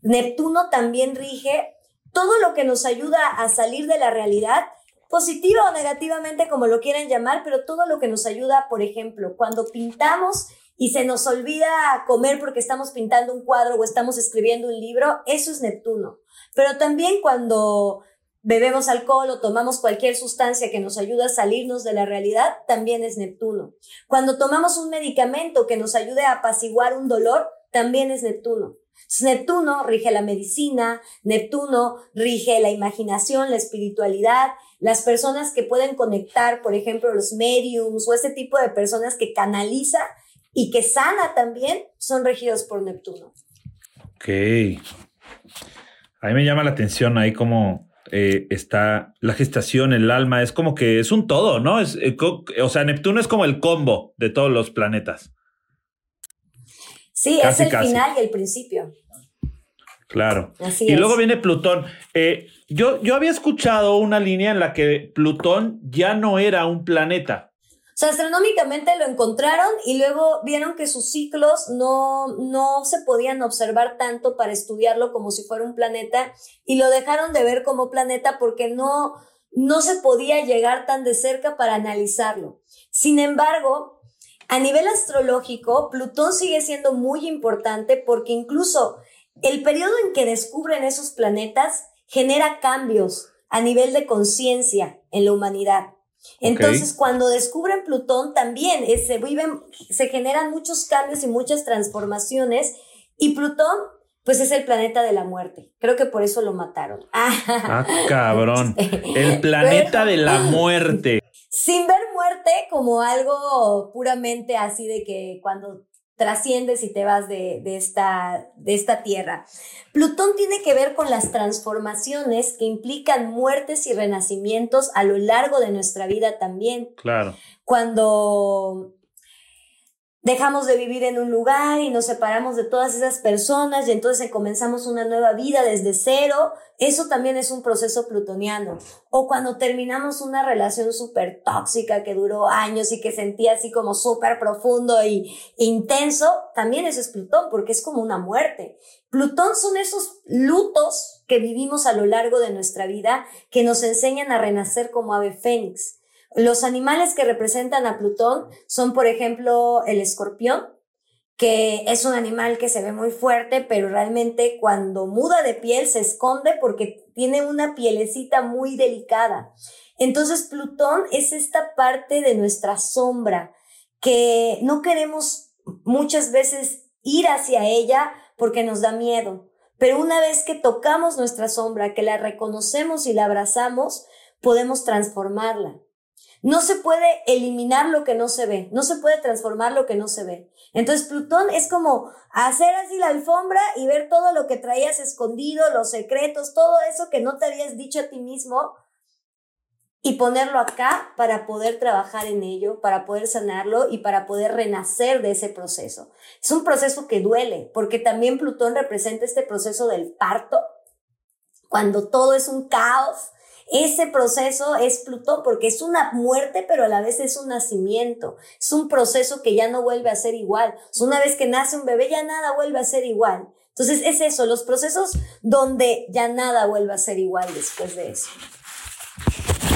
Neptuno también rige todo lo que nos ayuda a salir de la realidad, positiva o negativamente, como lo quieran llamar, pero todo lo que nos ayuda, por ejemplo, cuando pintamos y se nos olvida comer porque estamos pintando un cuadro o estamos escribiendo un libro, eso es Neptuno. Pero también cuando bebemos alcohol o tomamos cualquier sustancia que nos ayude a salirnos de la realidad, también es Neptuno. Cuando tomamos un medicamento que nos ayude a apaciguar un dolor, también es Neptuno. Neptuno rige la medicina, Neptuno rige la imaginación, la espiritualidad, las personas que pueden conectar, por ejemplo, los mediums o ese tipo de personas que canaliza y que sana también, son regidos por Neptuno. Ok. A mí me llama la atención ahí como eh, está la gestación, el alma, es como que es un todo, ¿no? Es, eh, o sea, Neptuno es como el combo de todos los planetas. Sí, es el final y el principio. Claro. y luego viene Plutón. Eh, yo, yo había escuchado una línea en la que Plutón ya no era un planeta, astronómicamente lo encontraron y luego vieron que sus ciclos no, no se podían observar tanto para estudiarlo como si fuera un planeta y lo dejaron de ver como planeta porque no, no se podía llegar tan de cerca para analizarlo. Sin embargo, a nivel astrológico, Plutón sigue siendo muy importante porque incluso el periodo en que descubren esos planetas genera cambios a nivel de conciencia en la humanidad. Entonces, cuando descubren Plutón, también eh, se viven, se generan muchos cambios y muchas transformaciones. Y Plutón, pues es el planeta de la muerte. Creo que por eso lo mataron. ah, cabrón. El planeta de la muerte. Sin ver muerte como algo puramente así de que cuando trasciendes y te vas de, esta, de esta tierra. Plutón tiene que ver con las transformaciones que implican muertes y renacimientos a lo largo de nuestra vida también. Claro. Cuando dejamos de vivir en un lugar y nos separamos de todas esas personas y entonces comenzamos una nueva vida desde cero, eso también es un proceso plutoniano. O cuando terminamos una relación súper tóxica que duró años y que sentía así como súper profundo y intenso, también eso es Plutón porque es como una muerte. Plutón son esos lutos que vivimos a lo largo de nuestra vida que nos enseñan a renacer como ave fénix. Los animales que representan a Plutón son, por ejemplo, el escorpión, que es un animal que se ve muy fuerte, pero realmente cuando muda de piel se esconde porque tiene una pielecita muy delicada. Entonces Plutón es esta parte de nuestra sombra que no queremos muchas veces ir hacia ella porque nos da miedo Pero una vez que tocamos nuestra sombra, que la reconocemos y la abrazamos, podemos transformarla. No se puede eliminar lo que no se ve, no se puede transformar lo que no se ve. Entonces Plutón es como hacer así la alfombra y ver todo lo que traías escondido, los secretos, todo eso que no te habías dicho a ti mismo y ponerlo acá para poder trabajar en ello, para poder sanarlo y para poder renacer de ese proceso. Es un proceso que duele, porque también Plutón representa este proceso del parto, cuando todo es un caos, ese proceso es Plutón porque es una muerte, pero a la vez es un nacimiento. Es un proceso que ya no vuelve a ser igual. una vez que nace un bebé, ya nada vuelve a ser igual. Entonces es eso, los procesos donde ya nada vuelve a ser igual después de eso.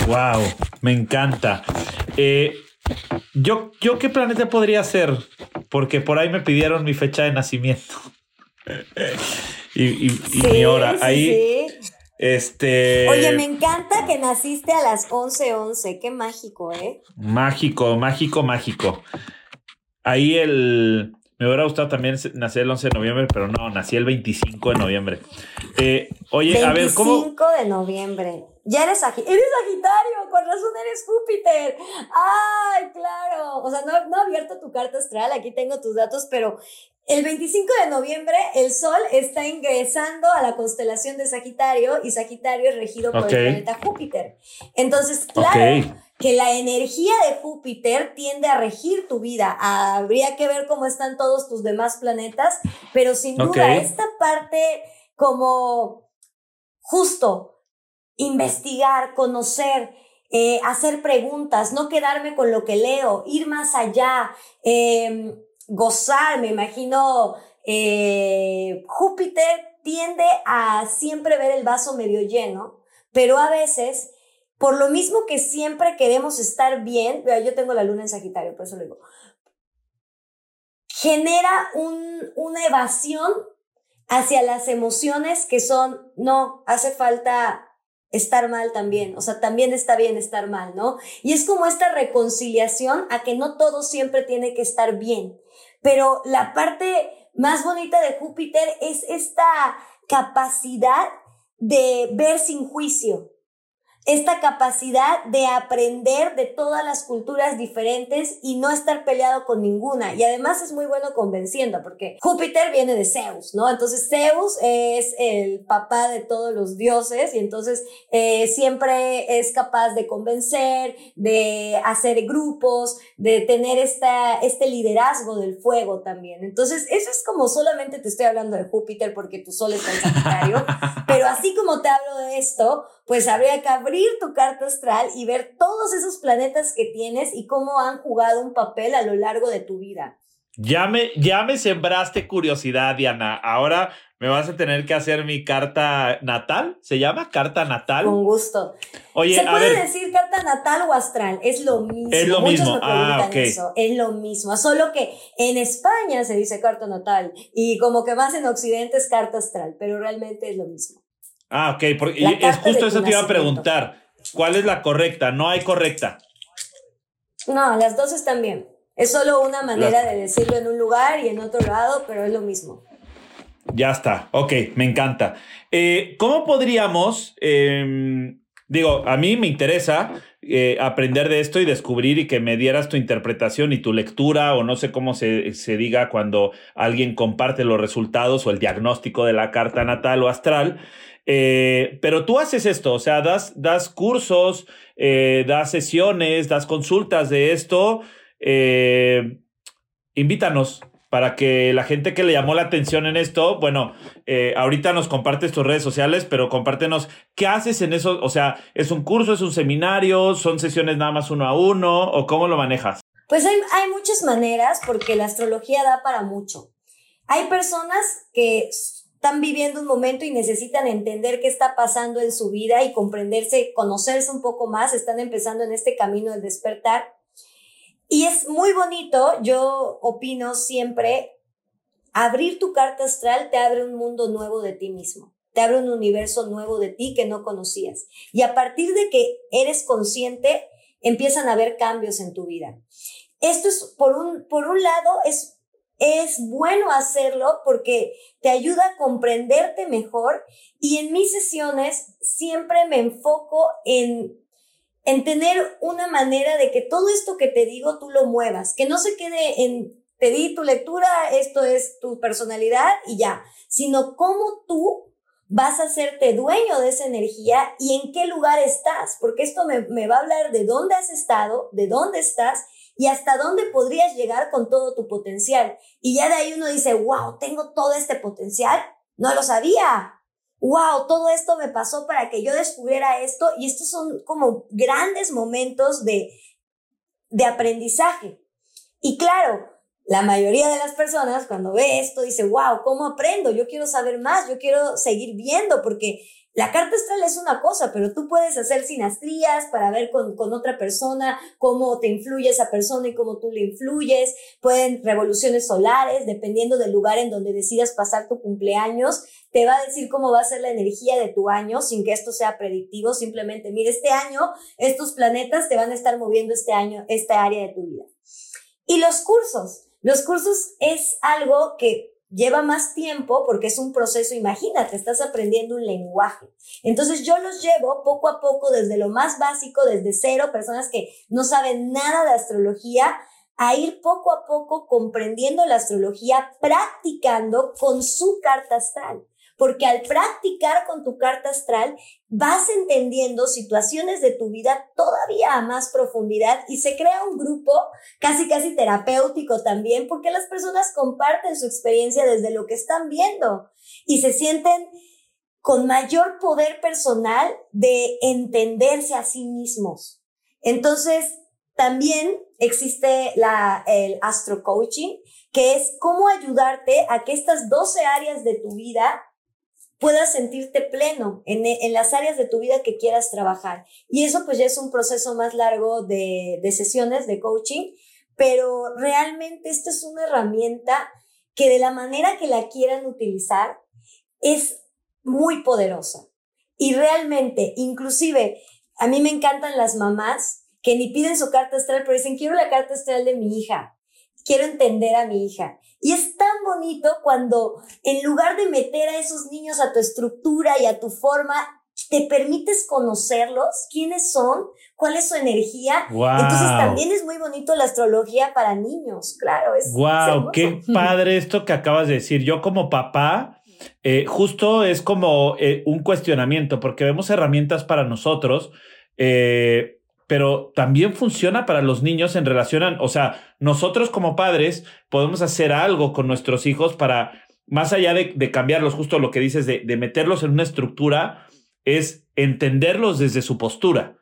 Wow, me encanta. Eh, yo, yo qué planeta podría ser, porque por ahí me pidieron mi fecha de nacimiento y, mi hora. ahí, este. Oye, me encanta que naciste a las 11:11. 11. Qué mágico, ¿eh? Mágico, mágico, mágico. Ahí el. Me hubiera gustado también nacer el 11 de noviembre, pero no, nací el 25 de noviembre. Eh, oye, a ver, ¿cómo? 25 de noviembre. Ya eres, Sagitario. eres Sagitario, con razón eres Júpiter. Ay, claro. O sea, no, no he abierto tu carta astral, aquí tengo tus datos, pero el 25 de noviembre el Sol está ingresando a la constelación de Sagitario y Sagitario es regido por el planeta Júpiter. Entonces, claro que la energía de Júpiter tiende a regir tu vida. habría que ver cómo están todos tus demás planetas, pero sin duda esta parte como justo investigar, conocer, eh, hacer preguntas, no quedarme con lo que leo, ir más allá. Eh, gozar, me imagino, eh, Júpiter tiende a siempre ver el vaso medio lleno, pero a veces, por lo mismo que siempre queremos estar bien, yo tengo la luna en Sagitario, por eso lo digo, genera un, una evasión hacia las emociones que son, no, hace falta estar mal también, o sea, también está bien estar mal, ¿no? Y es como esta reconciliación a que no todo siempre tiene que estar bien, pero la parte más bonita de Júpiter es esta capacidad de ver sin juicio, esta capacidad de aprender de todas las culturas diferentes y no estar peleado con ninguna. Y además es muy bueno convenciendo, porque Júpiter viene de Zeus, ¿no? Entonces Zeus es el papá de todos los dioses y entonces eh, siempre es capaz de convencer, de hacer grupos, de tener esta, este liderazgo del fuego también. Entonces eso es como solamente te estoy hablando de Júpiter porque tu sol está en Sagitario, pero así como te hablo de esto, pues habría que abrir tu carta astral y ver todos esos planetas que tienes y cómo han jugado un papel a lo largo de tu vida. Ya me, ya me sembraste curiosidad, Diana. Ahora me vas a tener que hacer mi carta natal. ¿Se llama carta natal? Con gusto. Oye, Se puede decir carta natal o astral. Es lo mismo. Es lo mismo. ah, eso. Es lo mismo. Solo que en España se dice carta natal y como que más en Occidente es carta astral, pero realmente es lo mismo. Ah, ok. Porque, es justo eso te iba a preguntar. ¿Cuál es la correcta? No hay correcta. No, las dos están bien. Es solo una manera de decirlo en un lugar y en otro lado, pero es lo mismo. Ya está. Ok, me encanta. Eh, ¿Cómo podríamos, em, digo, a mí me interesa eh, aprender de esto y descubrir y que me dieras tu interpretación y tu lectura o no sé cómo se, se diga cuando alguien comparte los resultados o el diagnóstico de la carta natal o astral. Eh, pero tú haces esto, o sea, das, das cursos, eh, das sesiones, das consultas de esto. Eh, invítanos para que la gente que le llamó la atención en esto, bueno, ahorita nos compartes tus redes sociales, pero compártenos qué haces en eso, o sea, ¿es un curso, es un seminario, son sesiones nada más uno a uno o cómo lo manejas? Pues hay, hay muchas maneras porque la astrología da para mucho. Hay personas que están viviendo un momento y necesitan entender qué está pasando en su vida y comprenderse, conocerse un poco más, están empezando en este camino del despertar. Y es muy bonito, yo opino siempre, abrir tu carta astral te abre un mundo nuevo de ti mismo, te abre un universo nuevo de ti que no conocías. Y a partir de que eres consciente, empiezan a haber cambios en tu vida. Esto es, por un, por un lado, es es bueno hacerlo porque te ayuda a comprenderte mejor y en mis sesiones siempre me enfoco en, en tener una manera de que todo esto que te digo tú lo muevas, que no se quede en te di tu lectura, esto es tu personalidad y ya, sino cómo tú vas a hacerte dueño de esa energía y en qué lugar estás, porque esto me, me va a hablar de dónde has estado, de dónde estás y hasta dónde podrías llegar con todo tu potencial. Y ya de ahí uno dice, wow, tengo todo este potencial, no lo sabía. Wow, todo esto me pasó para que yo descubriera esto y estos son como grandes momentos de, de aprendizaje. Y claro, la mayoría de las personas cuando ve esto dice, wow, ¿cómo aprendo? Yo quiero saber más, yo quiero seguir viendo porque la carta astral es una cosa, pero tú puedes hacer sinastrías para ver con, otra persona cómo te influye esa persona y cómo tú le influyes. Pueden revoluciones solares, dependiendo del lugar en donde decidas pasar tu cumpleaños, te va a decir cómo va a ser la energía de tu año sin que esto sea predictivo. Simplemente, mire, este año estos planetas te van a estar moviendo este año, esta área de tu vida. Y los cursos. Los cursos es algo que lleva más tiempo porque es un proceso, imagínate, estás aprendiendo un lenguaje. Entonces yo los llevo poco a poco desde lo más básico, desde cero, personas que no saben nada de astrología, a ir poco a poco comprendiendo la astrología, practicando con su carta astral porque al practicar con tu carta astral vas entendiendo situaciones de tu vida todavía a más profundidad y se crea un grupo casi casi terapéutico también porque las personas comparten su experiencia desde lo que están viendo y se sienten con mayor poder personal de entenderse a sí mismos. Entonces, también existe la, el astro coaching, que es cómo ayudarte a que estas 12 áreas de tu vida puedas sentirte pleno en, en, las áreas de tu vida que quieras trabajar. Y eso pues ya es un proceso más largo de, de sesiones de coaching, pero realmente esta es una herramienta que de la manera que la quieran utilizar es muy poderosa. Y realmente, inclusive, a mí me encantan las mamás que ni piden su carta astral, pero dicen, quiero la carta astral de mi hija quiero entender a mi hija. Y es tan bonito cuando en lugar de meter a esos niños a tu estructura y a tu forma, te permites conocerlos, quiénes son, cuál es su energía. Entonces también es muy bonito la astrología para niños, claro. Es, wow, qué padre esto que acabas de decir. Yo como papá, eh, justo es como eh, un cuestionamiento, porque vemos herramientas para nosotros. Eh, pero también funciona para los niños en relación a, o sea, nosotros como padres podemos hacer algo con nuestros hijos para, más allá de, cambiarlos, justo lo que dices, de, meterlos en una estructura, es entenderlos desde su postura,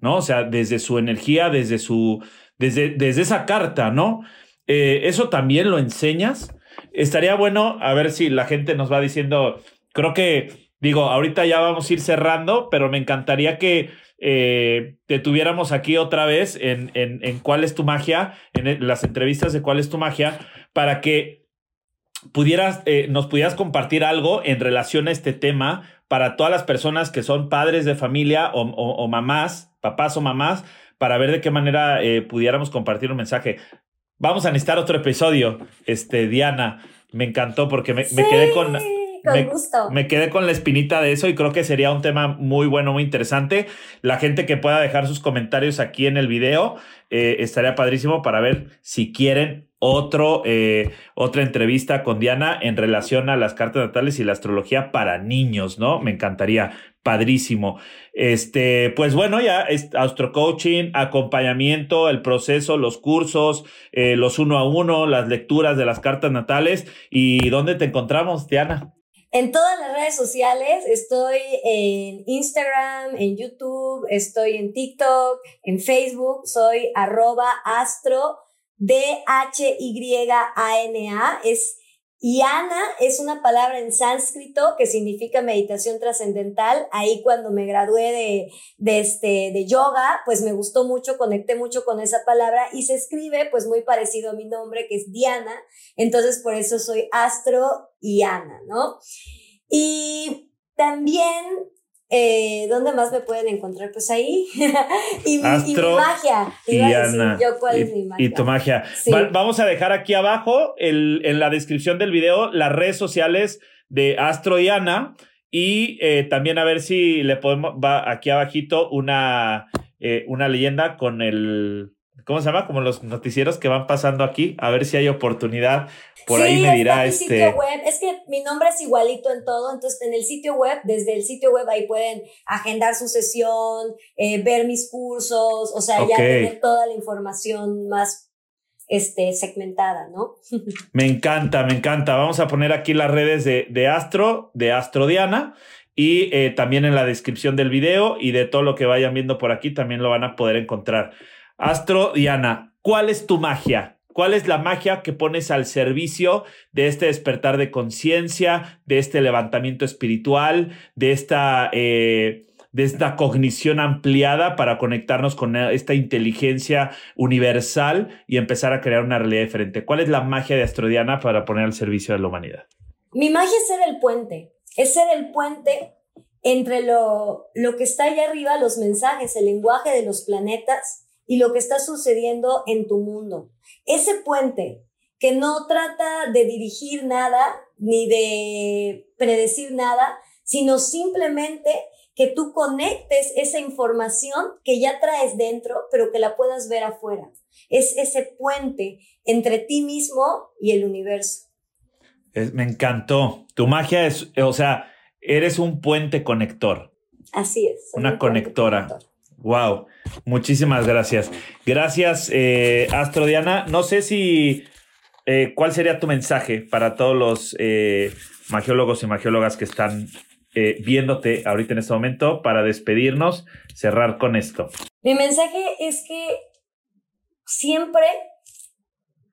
¿no? O sea, desde su energía, desde su, desde, desde esa carta, ¿no? Eh, eso también lo enseñas. Estaría bueno, a ver si la gente nos va diciendo, creo que, digo, ahorita ya vamos a ir cerrando, pero me encantaría que eh, te tuviéramos aquí otra vez en, en, cuál es tu magia, en las entrevistas de cuál es tu magia, para que pudieras, eh, nos pudieras compartir algo en relación a este tema para todas las personas que son padres de familia o, mamás, papás o mamás, para ver de qué manera eh, pudiéramos compartir un mensaje. Vamos a necesitar otro episodio, este, Diana. Me encantó porque me, me quedé con me, quedé con la espinita de eso y creo que sería un tema muy bueno, muy interesante. La gente que pueda dejar sus comentarios aquí en el video eh, estaría padrísimo para ver si quieren otro, eh, otra entrevista con Diana en relación a las cartas natales y la astrología para niños, ¿no? Me encantaría. Padrísimo. Este, pues bueno, ya es astro coaching, acompañamiento, el proceso, los cursos, eh, los uno a uno, las lecturas de las cartas natales. ¿Y dónde te encontramos, Diana? En todas las redes sociales, estoy en Instagram, en YouTube, estoy en TikTok, en Facebook, soy arroba astro, D-H-Y-A-N-A, es Yana es una palabra en sánscrito que significa meditación trascendental. Ahí cuando me gradué de, de, este, de yoga, pues me gustó mucho, conecté mucho con esa palabra y se escribe pues muy parecido a mi nombre que es Diana. Entonces por eso soy Astro y Ana, ¿no? Y también Eh, ¿Dónde más me pueden encontrar? Pues ahí. y, mi magia. y Ana, yo cuál es mi magia. Y tu magia. vamos a dejar aquí abajo en la descripción del video las redes sociales de Astro y Ana. Y eh, también a ver si le podemos, va aquí abajito una, eh, una leyenda con el, ¿cómo se llama? Como los noticieros que van pasando aquí, a ver si hay oportunidad. Por ahí me dirá este. Sitio web. Es que mi nombre es igualito en todo, entonces en el sitio web, desde el sitio web ahí pueden agendar su sesión, eh, ver mis cursos, o sea, ya tener toda la información más este, segmentada, ¿no? me encanta, me encanta. Vamos a poner aquí las redes de, de Astro, de Astro Diana. Y eh, también en la descripción del video y de todo lo que vayan viendo por aquí también lo van a poder encontrar. Astro Diana, ¿cuál es tu magia? ¿Cuál es la magia que pones al servicio de este despertar de conciencia, de este levantamiento espiritual, de esta, eh, de esta cognición ampliada para conectarnos con esta inteligencia universal y empezar a crear una realidad diferente? ¿Cuál es la magia de Astrodiana para poner al servicio de la humanidad? Mi magia es ser el puente, es ser el puente entre lo, lo que está allá arriba, los mensajes, el lenguaje de los planetas y lo que está sucediendo en tu mundo. Ese puente que no trata de dirigir nada ni de predecir nada, sino simplemente que tú conectes esa información que ya traes dentro, pero que la puedas ver afuera. Es ese puente entre ti mismo y el universo. me encantó. Tu magia es, o sea, eres un puente conector. Así es. Una conectora. Wow, muchísimas gracias. Gracias, eh, Astro Diana. No sé si eh, cuál sería tu mensaje para todos los eh, magiólogos y magiólogas que están viéndote ahorita en este momento para despedirnos, cerrar con esto. Mi mensaje es que siempre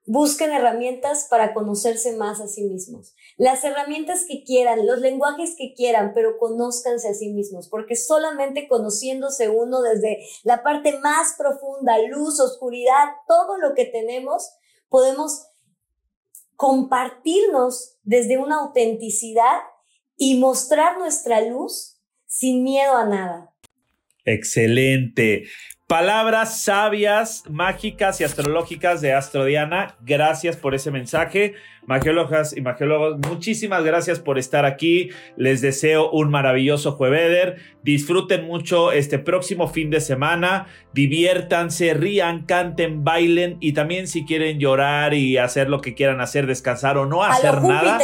Busquen herramientas para conocerse más a sí mismos. Las herramientas que quieran, los lenguajes que quieran, pero conózcanse a sí mismos, porque solamente conociéndose uno desde la parte más profunda, luz, oscuridad, todo lo que tenemos, podemos compartirnos desde una autenticidad y mostrar nuestra luz sin miedo a nada. Excelente. Palabras sabias, mágicas y astrológicas de Astrodiana. Gracias por ese mensaje. Magiólogas y magiólogos, muchísimas gracias por estar aquí. Les deseo un maravilloso jueveder. Disfruten mucho este próximo fin de semana. Diviértanse, rían, canten, bailen y también si quieren llorar y hacer lo que quieran hacer, descansar o no hacer nada.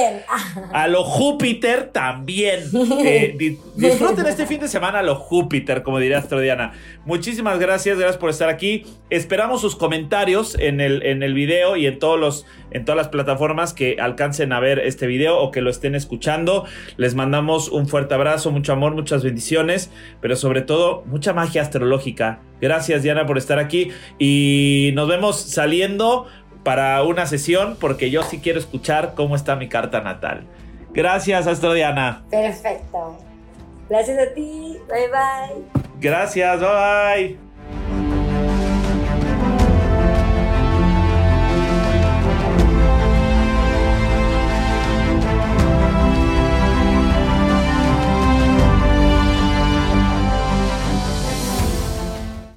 A lo Júpiter también. Eh, disfruten este fin de semana a lo Júpiter, como diría Astrodiana. Muchísimas gracias, gracias por estar aquí. Esperamos sus comentarios en el, en el video y en, todos los, en todas las plataformas que alcancen a ver este video o que lo estén escuchando. Les mandamos un fuerte abrazo, mucho amor, muchas bendiciones, pero sobre todo mucha magia astrológica. Gracias Diana por estar aquí y nos vemos saliendo para una sesión porque yo sí quiero escuchar cómo está mi carta natal. Gracias, Astro Diana. Perfecto. Gracias a ti. Bye bye. Gracias, bye bye.